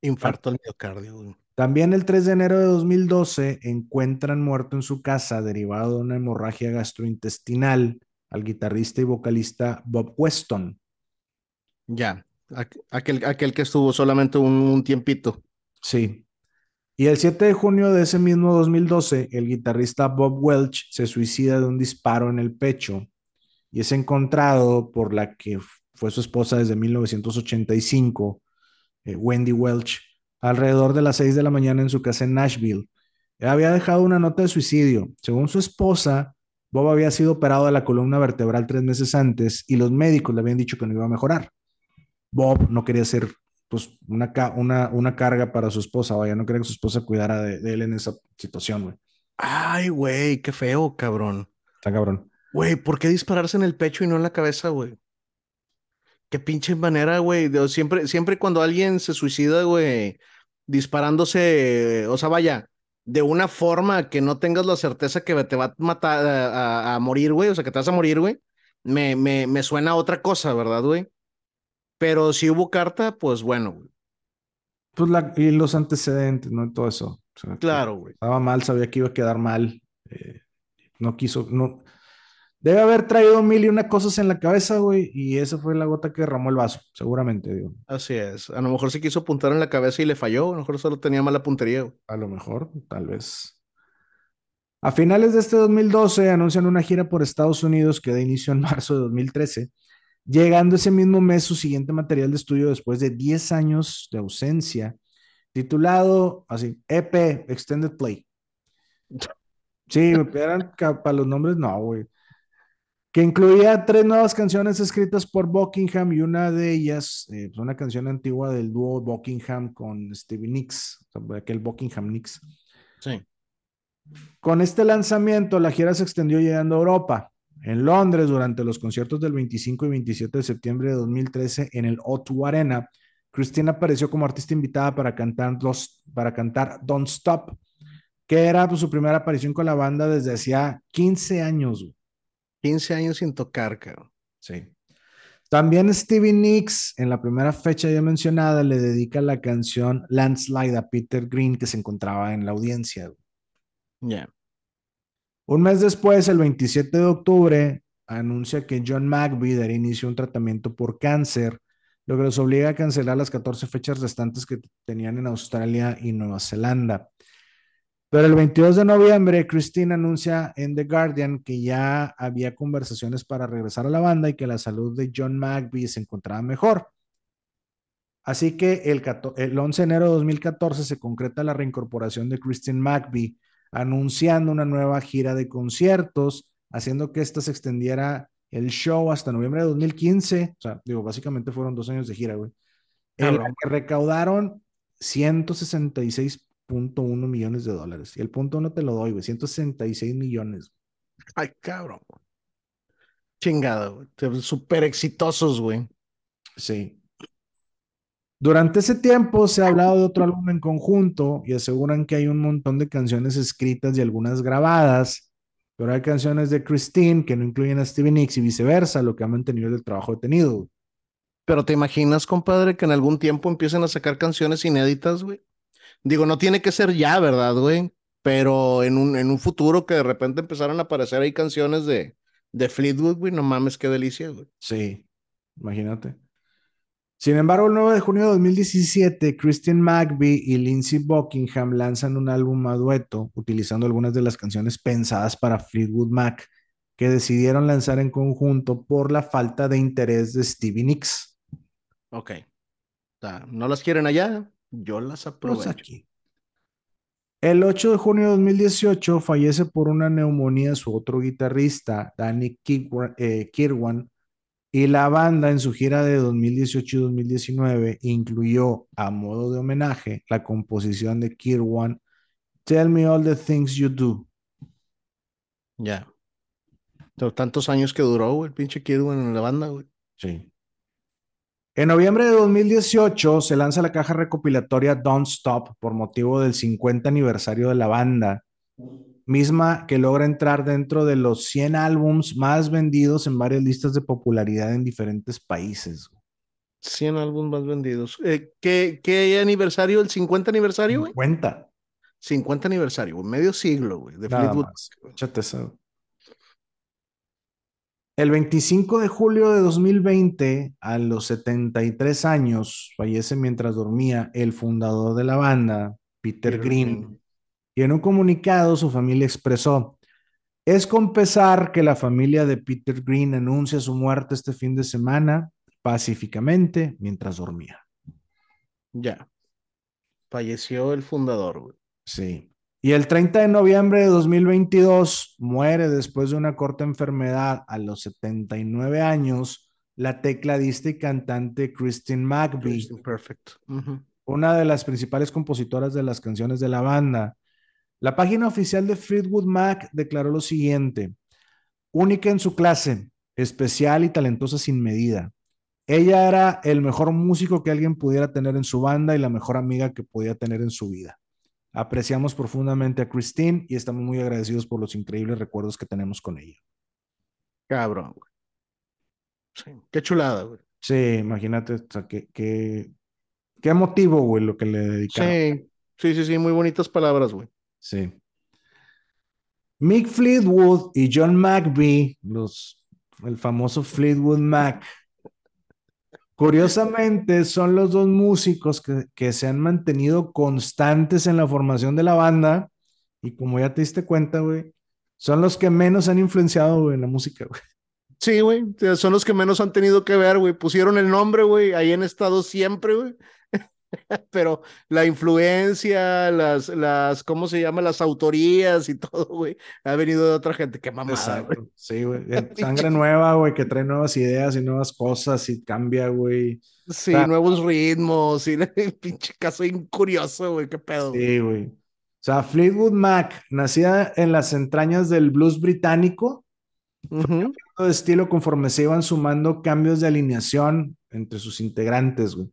A: Infarto al miocardio, güey.
B: También el 3 de enero de 2012 encuentran muerto en su casa derivado de una hemorragia gastrointestinal al guitarrista y vocalista Bob Weston.
A: Ya, aquel, aquel que estuvo solamente un, tiempito.
B: Sí. Y el 7 de junio de ese mismo 2012, el guitarrista Bob Welch se suicida de un disparo en el pecho y es encontrado por la que fue su esposa desde 1985, eh, Wendy Welch, alrededor de las 6 de la mañana en su casa en Nashville. había dejado una nota de suicidio. Según su esposa, Bob había sido operado de la columna vertebral tres meses antes y los médicos le habían dicho que no iba a mejorar. Bob no quería ser pues, una, una, una carga para su esposa, vaya, no quería que su esposa cuidara de, de él en esa situación, güey.
A: Ay, güey, qué feo, cabrón.
B: Está cabrón.
A: Güey, ¿por qué dispararse en el pecho y no en la cabeza, güey? Qué pinche manera, güey. Siempre, siempre cuando alguien se suicida, güey, disparándose, o sea, vaya, de una forma que no tengas la certeza que te va a matar, a, morir, güey, o sea, que te vas a morir, güey, me, me, me suena a otra cosa, ¿verdad, güey? Pero si hubo carta, pues bueno, güey.
B: Pues la, y los antecedentes, ¿no? Todo eso.
A: claro, güey.
B: Estaba mal, sabía que iba a quedar mal. Eh, no quiso, no, Debe haber traído mil y una cosas en la cabeza, güey, y esa fue la gota que derramó el vaso, seguramente, digo.
A: Así es. A lo mejor se quiso apuntar en la cabeza y le falló, a lo mejor solo tenía mala puntería. Güey.
B: A lo mejor, tal vez. A finales de este 2012 anuncian una gira por Estados Unidos que da inicio en marzo de 2013, llegando ese mismo mes su siguiente material de estudio después de 10 años de ausencia, titulado así, EP Extended Play. Sí, me eran para los nombres, no, güey que incluía tres nuevas canciones escritas por Buckingham y una de ellas, eh, pues, una canción antigua del dúo Buckingham con Stevie Nicks, aquel Buckingham Nicks.
A: Sí.
B: Con este lanzamiento, la gira se extendió llegando a Europa. En Londres, durante los conciertos del 25 y 27 de septiembre de 2013 en el O2 Arena, Christina apareció como artista invitada para cantar, para cantar Don't Stop, que era pues, su primera aparición con la banda desde hacía 15 años.
A: 15 años sin tocar, cabrón.
B: Sí. También Stevie Nicks, en la primera fecha ya mencionada, le dedica la canción Landslide a Peter Green, que se encontraba en la audiencia.
A: Ya.
B: Un mes después, el 27 de octubre, anuncia que John McVie dará inicio a un tratamiento por cáncer, lo que los obliga a cancelar las 14 fechas restantes que tenían en Australia y Nueva Zelanda. Pero el 22 de noviembre, Christine anuncia en The Guardian que ya había conversaciones para regresar a la banda y que la salud de John McVie se encontraba mejor. Así que el, el 11 de enero de 2014 se concreta la reincorporación de Christine McVie, anunciando una nueva gira de conciertos, haciendo que esta se extendiera el show hasta noviembre de 2015. O sea, digo, básicamente fueron dos años de gira, güey. En la que recaudaron 166 uno millones de dólares. Y el punto no te lo doy, güey, 166 millones.
A: Ay, cabrón. Chingado, Súper exitosos, güey.
B: Sí. Durante ese tiempo se ha hablado de otro álbum en conjunto y aseguran que hay un montón de canciones escritas y algunas grabadas, pero hay canciones de Christine que no incluyen a Stevie Nicks y viceversa, lo que ha mantenido el trabajo detenido.
A: Pero te imaginas, compadre, que en algún tiempo empiecen a sacar canciones inéditas, güey. Digo, no tiene que ser ya, ¿verdad, güey? Pero en un, en un futuro que de repente empezaron a aparecer ahí canciones de, de Fleetwood, güey, no mames, qué delicia, güey.
B: Sí, imagínate. Sin embargo, el 9 de junio de 2017, Christian McVie y Lindsey Buckingham lanzan un álbum a dueto utilizando algunas de las canciones pensadas para Fleetwood Mac que decidieron lanzar en conjunto por la falta de interés de Stevie Nicks.
A: Ok. no las quieren allá, yo las aprovecho. aquí.
B: El 8 de junio de 2018 fallece por una neumonía su otro guitarrista, Danny eh, Kirwan, y la banda en su gira de 2018 y 2019 incluyó a modo de homenaje la composición de Kirwan, Tell Me All the Things You Do.
A: Ya. Tantos años que duró el pinche Kirwan en la banda, güey.
B: Sí. En noviembre de 2018 se lanza la caja recopilatoria Don't Stop por motivo del 50 aniversario de la banda, misma que logra entrar dentro de los 100 álbums más vendidos en varias listas de popularidad en diferentes países.
A: 100 álbumes más vendidos. Eh, ¿qué, ¿qué, aniversario? ¿El 50 aniversario, güey?
B: 50.
A: 50 aniversario, güey. Medio siglo, güey, de Fleetwood.
B: El 25 de julio de 2020, a los 73 años, fallece mientras dormía el fundador de la banda, Peter, Green. Y en un comunicado su familia expresó, es con pesar que la familia de Peter Green anuncia su muerte este fin de semana pacíficamente mientras dormía.
A: Ya. Falleció el fundador, güey.
B: Sí. Y el 30 de noviembre de 2022 muere después de una corta enfermedad a los 79 años la tecladista y cantante Christine McVie.
A: Perfect.
B: Una de las principales compositoras de las canciones de la banda. La página oficial de Fleetwood Mac declaró lo siguiente: única en su clase, especial y talentosa sin medida. Ella era el mejor músico que alguien pudiera tener en su banda y la mejor amiga que podía tener en su vida. Apreciamos profundamente a Christine y estamos muy agradecidos por los increíbles recuerdos que tenemos con ella.
A: Cabrón, güey. Sí, qué chulada, güey.
B: Sí, imagínate, o sea, qué, qué, qué emotivo, güey, lo que le dedicaron.
A: Sí, sí, sí, sí, muy bonitas palabras, güey.
B: Sí. Mick Fleetwood y John McVie, los, el famoso Fleetwood Mac, Curiosamente, son los dos músicos que, se han mantenido constantes en la formación de la banda. Y como ya te diste cuenta, güey, son los que menos han influenciado, en la música, güey.
A: Sí, güey, son los que menos han tenido que ver, güey. Pusieron el nombre, güey, ahí han estado siempre, güey. [laughs] pero la influencia, las, las, ¿cómo se llama? Las autorías y [laughs] todo, güey, ha venido de otra gente. Qué mamada, güey.
B: Sí, güey. [laughs] Sangre nueva, güey, que trae nuevas ideas y nuevas cosas y cambia, güey.
A: Sí, nuevos ritmos y el pinche caso incurioso, güey, qué pedo.
B: Sí, güey. O sea, Fleetwood Mac, nacida en las entrañas del blues británico, de estilo conforme se iban sumando cambios de alineación entre sus integrantes, güey.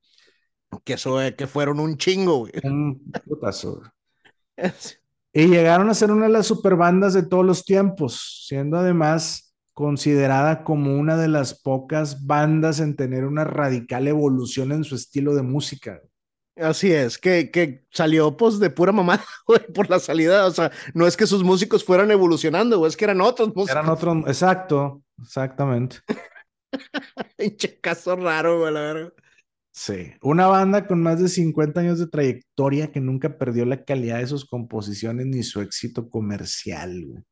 A: Que, eso, que fueron un chingo, güey.
B: Un putazo. [laughs] y llegaron a ser una de las superbandas de todos los tiempos, siendo además considerada como una de las pocas bandas en tener una radical evolución en su estilo de música.
A: Así es, que, que salió pues de pura mamá, [laughs] güey, por la salida, o sea, no es que sus músicos fueran evolucionando, güey, es que eran otros músicos.
B: Eran otros, exacto, exactamente. [laughs]
A: Pinche caso raro, güey, la verdad.
B: Sí, una banda con más de 50 años de trayectoria que nunca perdió la calidad de sus composiciones ni su éxito comercial, güey.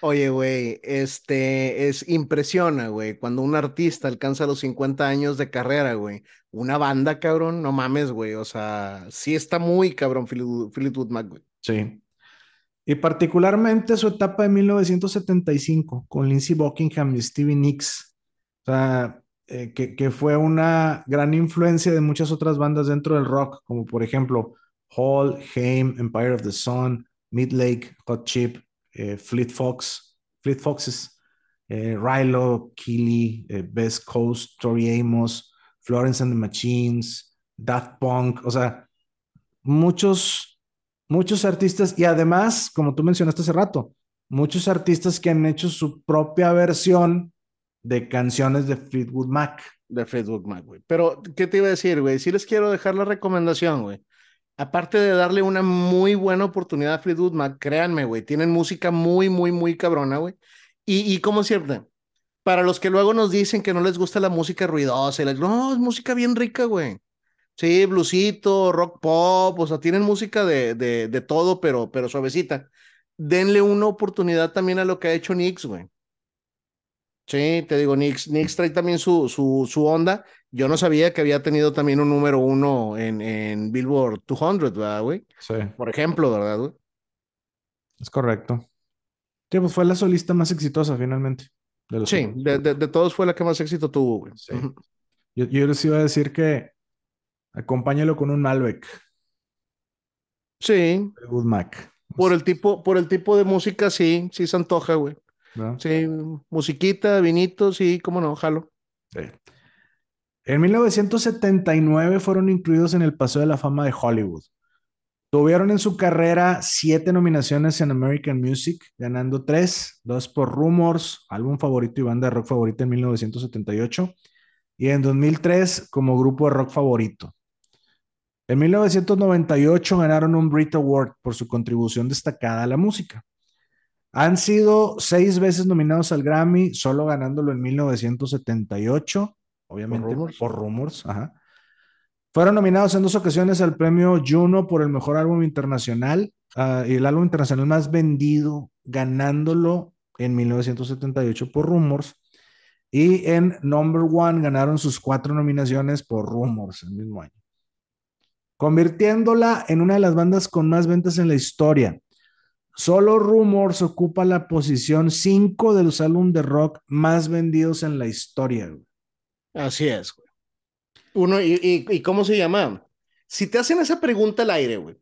A: Oye, güey, este es impresiona, güey, cuando un artista alcanza los 50 años de carrera, güey. Una banda, cabrón, no mames, güey. O sea, sí está muy cabrón Fleetwood Mac, güey.
B: Sí. Y particularmente su etapa de 1975 con Lindsey Buckingham y Stevie Nicks. O sea, eh, que, fue una gran influencia de muchas otras bandas dentro del rock, como por ejemplo Hall, Haim, Empire of the Sun, Midlake, Hot Chip, eh, Fleet Fox, Fleet Foxes, eh, Rilo, Keely, Best Coast, Tori Amos, Florence and the Machines, Daft Punk, o sea, muchos, muchos artistas. Y además, como tú mencionaste hace rato, muchos artistas que han hecho su propia versión de canciones de Fleetwood Mac.
A: De Fleetwood Mac, güey. Pero, ¿qué te iba a decir, güey? Sí les quiero dejar la recomendación, güey. Aparte de darle una muy buena oportunidad a Fleetwood Mac, créanme, güey, tienen música muy, muy, muy cabrona, güey. Y, y como cierto, para los que luego nos dicen que no les gusta la música ruidosa, y les, no, es música bien rica, güey. Sí, bluesito, rock pop, o sea, tienen música de, de, de todo, pero, pero suavecita. Denle una oportunidad también a lo que ha hecho Nix, güey. Sí, te digo, Nix, Nix trae también su, su, su onda. Yo no sabía que había tenido también un número uno en, en Billboard 200, ¿verdad, güey?
B: Sí.
A: Por ejemplo, ¿verdad, güey?
B: Es correcto. Sí, pues fue la solista más exitosa finalmente.
A: sí, de, de, todos fue la que más éxito tuvo, güey.
B: Sí. yo, yo, les iba a decir que acompáñalo con un Malbec.
A: Sí.
B: Good Mac.
A: Por el tipo, por el tipo de música, sí, sí se antoja, güey. Sí, musiquita, vinito, sí, cómo no, jalo. Sí.
B: En 1979 fueron incluidos en el Paseo de la Fama de Hollywood. Tuvieron en su carrera siete nominaciones en American Music, ganando tres, dos por Rumors, álbum favorito y banda de rock favorita en 1978, y en 2003 como grupo de rock favorito. En 1998 ganaron un Brit Award por su contribución destacada a la música. Han sido seis veces nominados al Grammy, solo ganándolo en 1978, obviamente por Rumors. Fueron nominados en dos ocasiones al premio Juno por el mejor álbum internacional ah, y el álbum internacional más vendido, ganándolo en 1978 por Rumors. Y en Number One ganaron sus cuatro nominaciones por Rumors el mismo año, convirtiéndola en una de las bandas con más ventas en la historia. Solo Rumors ocupa la posición 5 de los álbumes de rock más vendidos en la historia.
A: Así es, güey. Uno, y, cómo se llama? Si te hacen esa pregunta al aire, güey,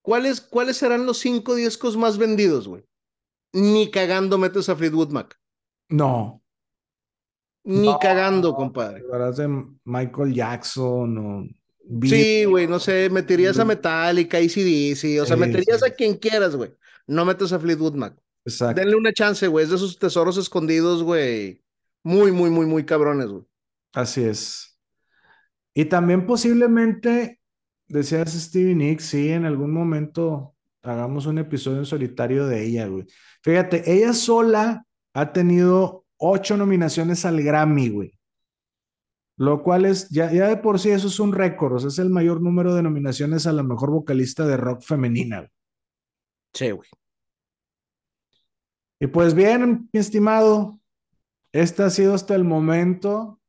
A: ¿cuáles, ¿cuáles serán los cinco discos más vendidos, güey? Ni cagando metes a Fleetwood Mac.
B: No.
A: Ni cagando, compadre.
B: de Michael Jackson o
A: Sí, güey, no sé, meterías a Metallica, ACDC, o sea, meterías a quien quieras, güey. No metes a Fleetwood Mac. Exacto. Denle una chance, güey, es de esos tesoros escondidos, güey. Muy, muy, muy, muy cabrones, güey.
B: Así es. Y también posiblemente, decías Stevie Nicks, sí, en algún momento hagamos un episodio en solitario de ella, güey. Fíjate, ella sola ha tenido ocho nominaciones al Grammy, güey. Lo cual es, ya, ya de por sí eso es un récord, o sea, es el mayor número de nominaciones a la mejor vocalista de rock femenina.
A: Sí, güey.
B: Y pues bien, mi estimado, esta ha sido hasta el momento,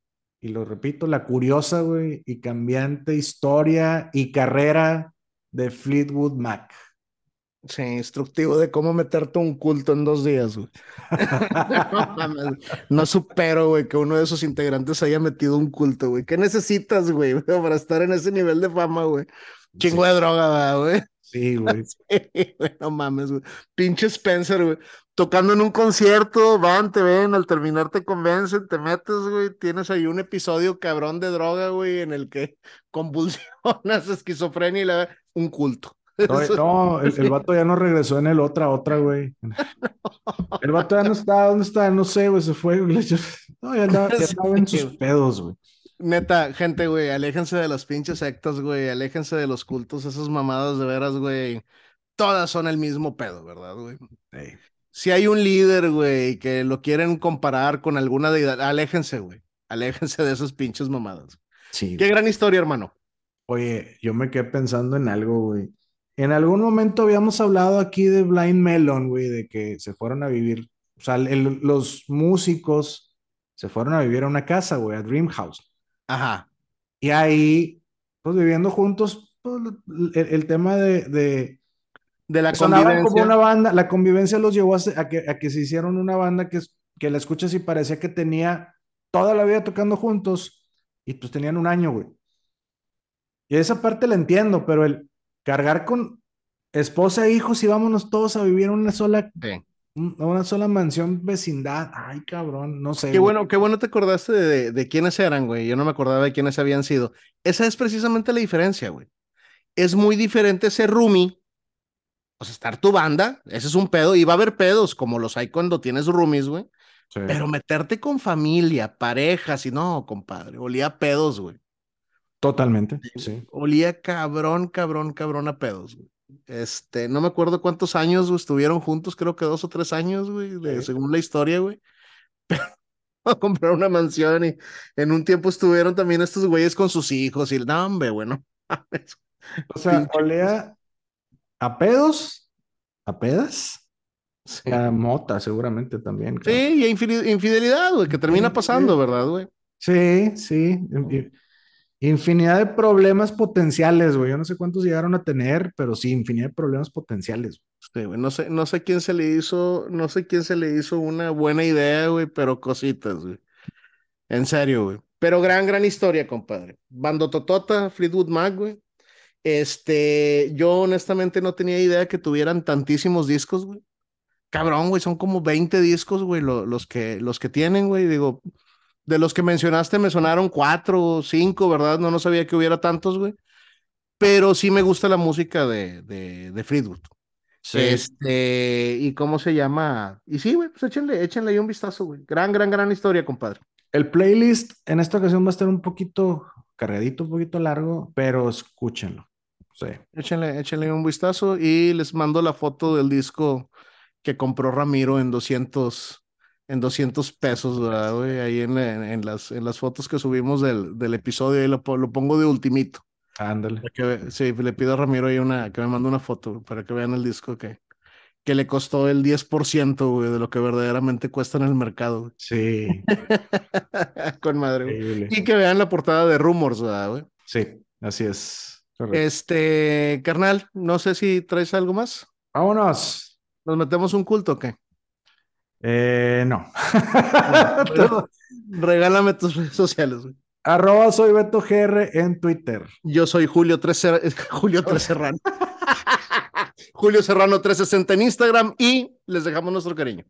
B: y lo repito, la curiosa, güey, y cambiante historia y carrera de Fleetwood Mac.
A: Sí, instructivo de cómo meterte un culto en dos días, güey. [laughs] no, supero, güey, que uno de esos integrantes haya metido un culto, güey. ¿Qué necesitas, güey, [laughs] para estar en ese nivel de fama, güey? Chingo de droga, güey. [laughs]
B: Sí, güey.
A: no mames, güey. Pinche Spencer, güey. Tocando en un concierto, van, te ven, al terminar te convencen, te metes, güey. Tienes ahí un episodio cabrón de droga, güey, en el que convulsionas, esquizofrenia y la... un culto.
B: No, el, vato ya no regresó en el otra, otra, güey. [laughs] El vato ya no está, ¿dónde está? No sé, güey, se fue. No, ya andaba, en sus [laughs] pedos, güey.
A: Neta, gente, güey, aléjense de las pinches sectas, güey, aléjense de los cultos, esas mamadas de veras, güey. Todas son el mismo pedo, ¿verdad, güey? Si hay un líder, güey, que lo quieren comparar con alguna deidad, aléjense, güey. Aléjense de esas pinches mamadas. Sí. Qué gran historia, hermano.
B: Oye, yo me quedé pensando en algo, güey. En algún momento habíamos hablado aquí de Blind Melon, güey, de que se fueron a vivir, o sea, los músicos se fueron a vivir a una casa, güey, a Dream House.
A: Ajá.
B: Y ahí, pues viviendo juntos, pues, el, tema de, de,
A: de la convivencia.
B: como una banda, la convivencia los llevó a, que, a que se hicieron una banda que, que la escuchas y parecía que tenía toda la vida tocando juntos y pues tenían un año, güey. Y esa parte la entiendo, pero el, cargar con esposa e hijos y vámonos todos a vivir en una sola, una sola mansión vecindad. Ay, cabrón, no sé.
A: Qué bueno, qué bueno te acordaste de, de, quiénes eran, güey. Yo no me acordaba de quiénes habían sido. Esa es precisamente la diferencia, güey. Es muy diferente ser roomie, o sea, estar tu banda, ese es un pedo, y va a haber pedos como los hay cuando tienes roomies, güey. Pero meterte con familia, parejas y no, compadre, olía pedos, güey.
B: Totalmente, sí.
A: Olía cabrón, cabrón, cabrón a pedos, güey. Este, no me acuerdo cuántos años estuvieron juntos, creo que dos o tres años, güey, según la historia, güey. [laughs] Pero a comprar una mansión y en un tiempo estuvieron también estos güeyes con sus hijos y el no, hombre, bueno.
B: o sea, olía a pedos, a pedas. A mota, seguramente también.
A: Sí, y infidelidad, güey, que termina pasando, ¿verdad, güey?
B: Sí, sí infinidad de problemas potenciales, güey. Yo no sé cuántos llegaron a tener, pero sí, infinidad de problemas potenciales.
A: No sé, no sé quién se le hizo, no sé quién se le hizo una buena idea, güey, pero cositas, güey. En serio, güey. Pero gran, gran historia, compadre. Bando Totota, Fleetwood Mac, güey. Este, yo honestamente no tenía idea que tuvieran tantísimos discos, güey. Cabrón, güey, son como 20 discos, güey, los, que, los que tienen, güey. Digo, de los que mencionaste me sonaron cuatro o cinco, ¿verdad? No, no sabía que hubiera tantos, güey. Pero sí me gusta la música de, de, de Fleetwood. Sí. Este, ¿y cómo se llama? Y sí, güey, pues échenle, échenle ahí un vistazo, güey. Gran, gran, gran historia, compadre.
B: El playlist en esta ocasión va a estar un poquito cargadito, un poquito largo, pero escúchenlo. Sí.
A: Échenle, échenle un vistazo y les mando la foto del disco que compró Ramiro en 200, en 200 pesos, ¿verdad, Ahí en, en, las, en las fotos que subimos del, del episodio, ahí lo, lo pongo de ultimito.
B: Ándale.
A: sí, le pido a Ramiro ahí una, que me mande una foto para que vean el disco que, que le costó el 10% güey, de lo que verdaderamente cuesta en el mercado.
B: Sí. [laughs]
A: Con madre. Y que vean la portada de Rumors, ¿verdad, güey?
B: Sí, así es.
A: Este, carnal, no sé si traes algo más.
B: Vámonos.
A: ¿Nos metemos un culto o qué?
B: Eh, no. [laughs]
A: regálame tus redes sociales, güey.
B: Arroba soy Beto GR en Twitter.
A: Yo soy Julio 13, Julio 13 Serrano. [laughs] Julio Serrano 360 en Instagram y les dejamos nuestro cariño.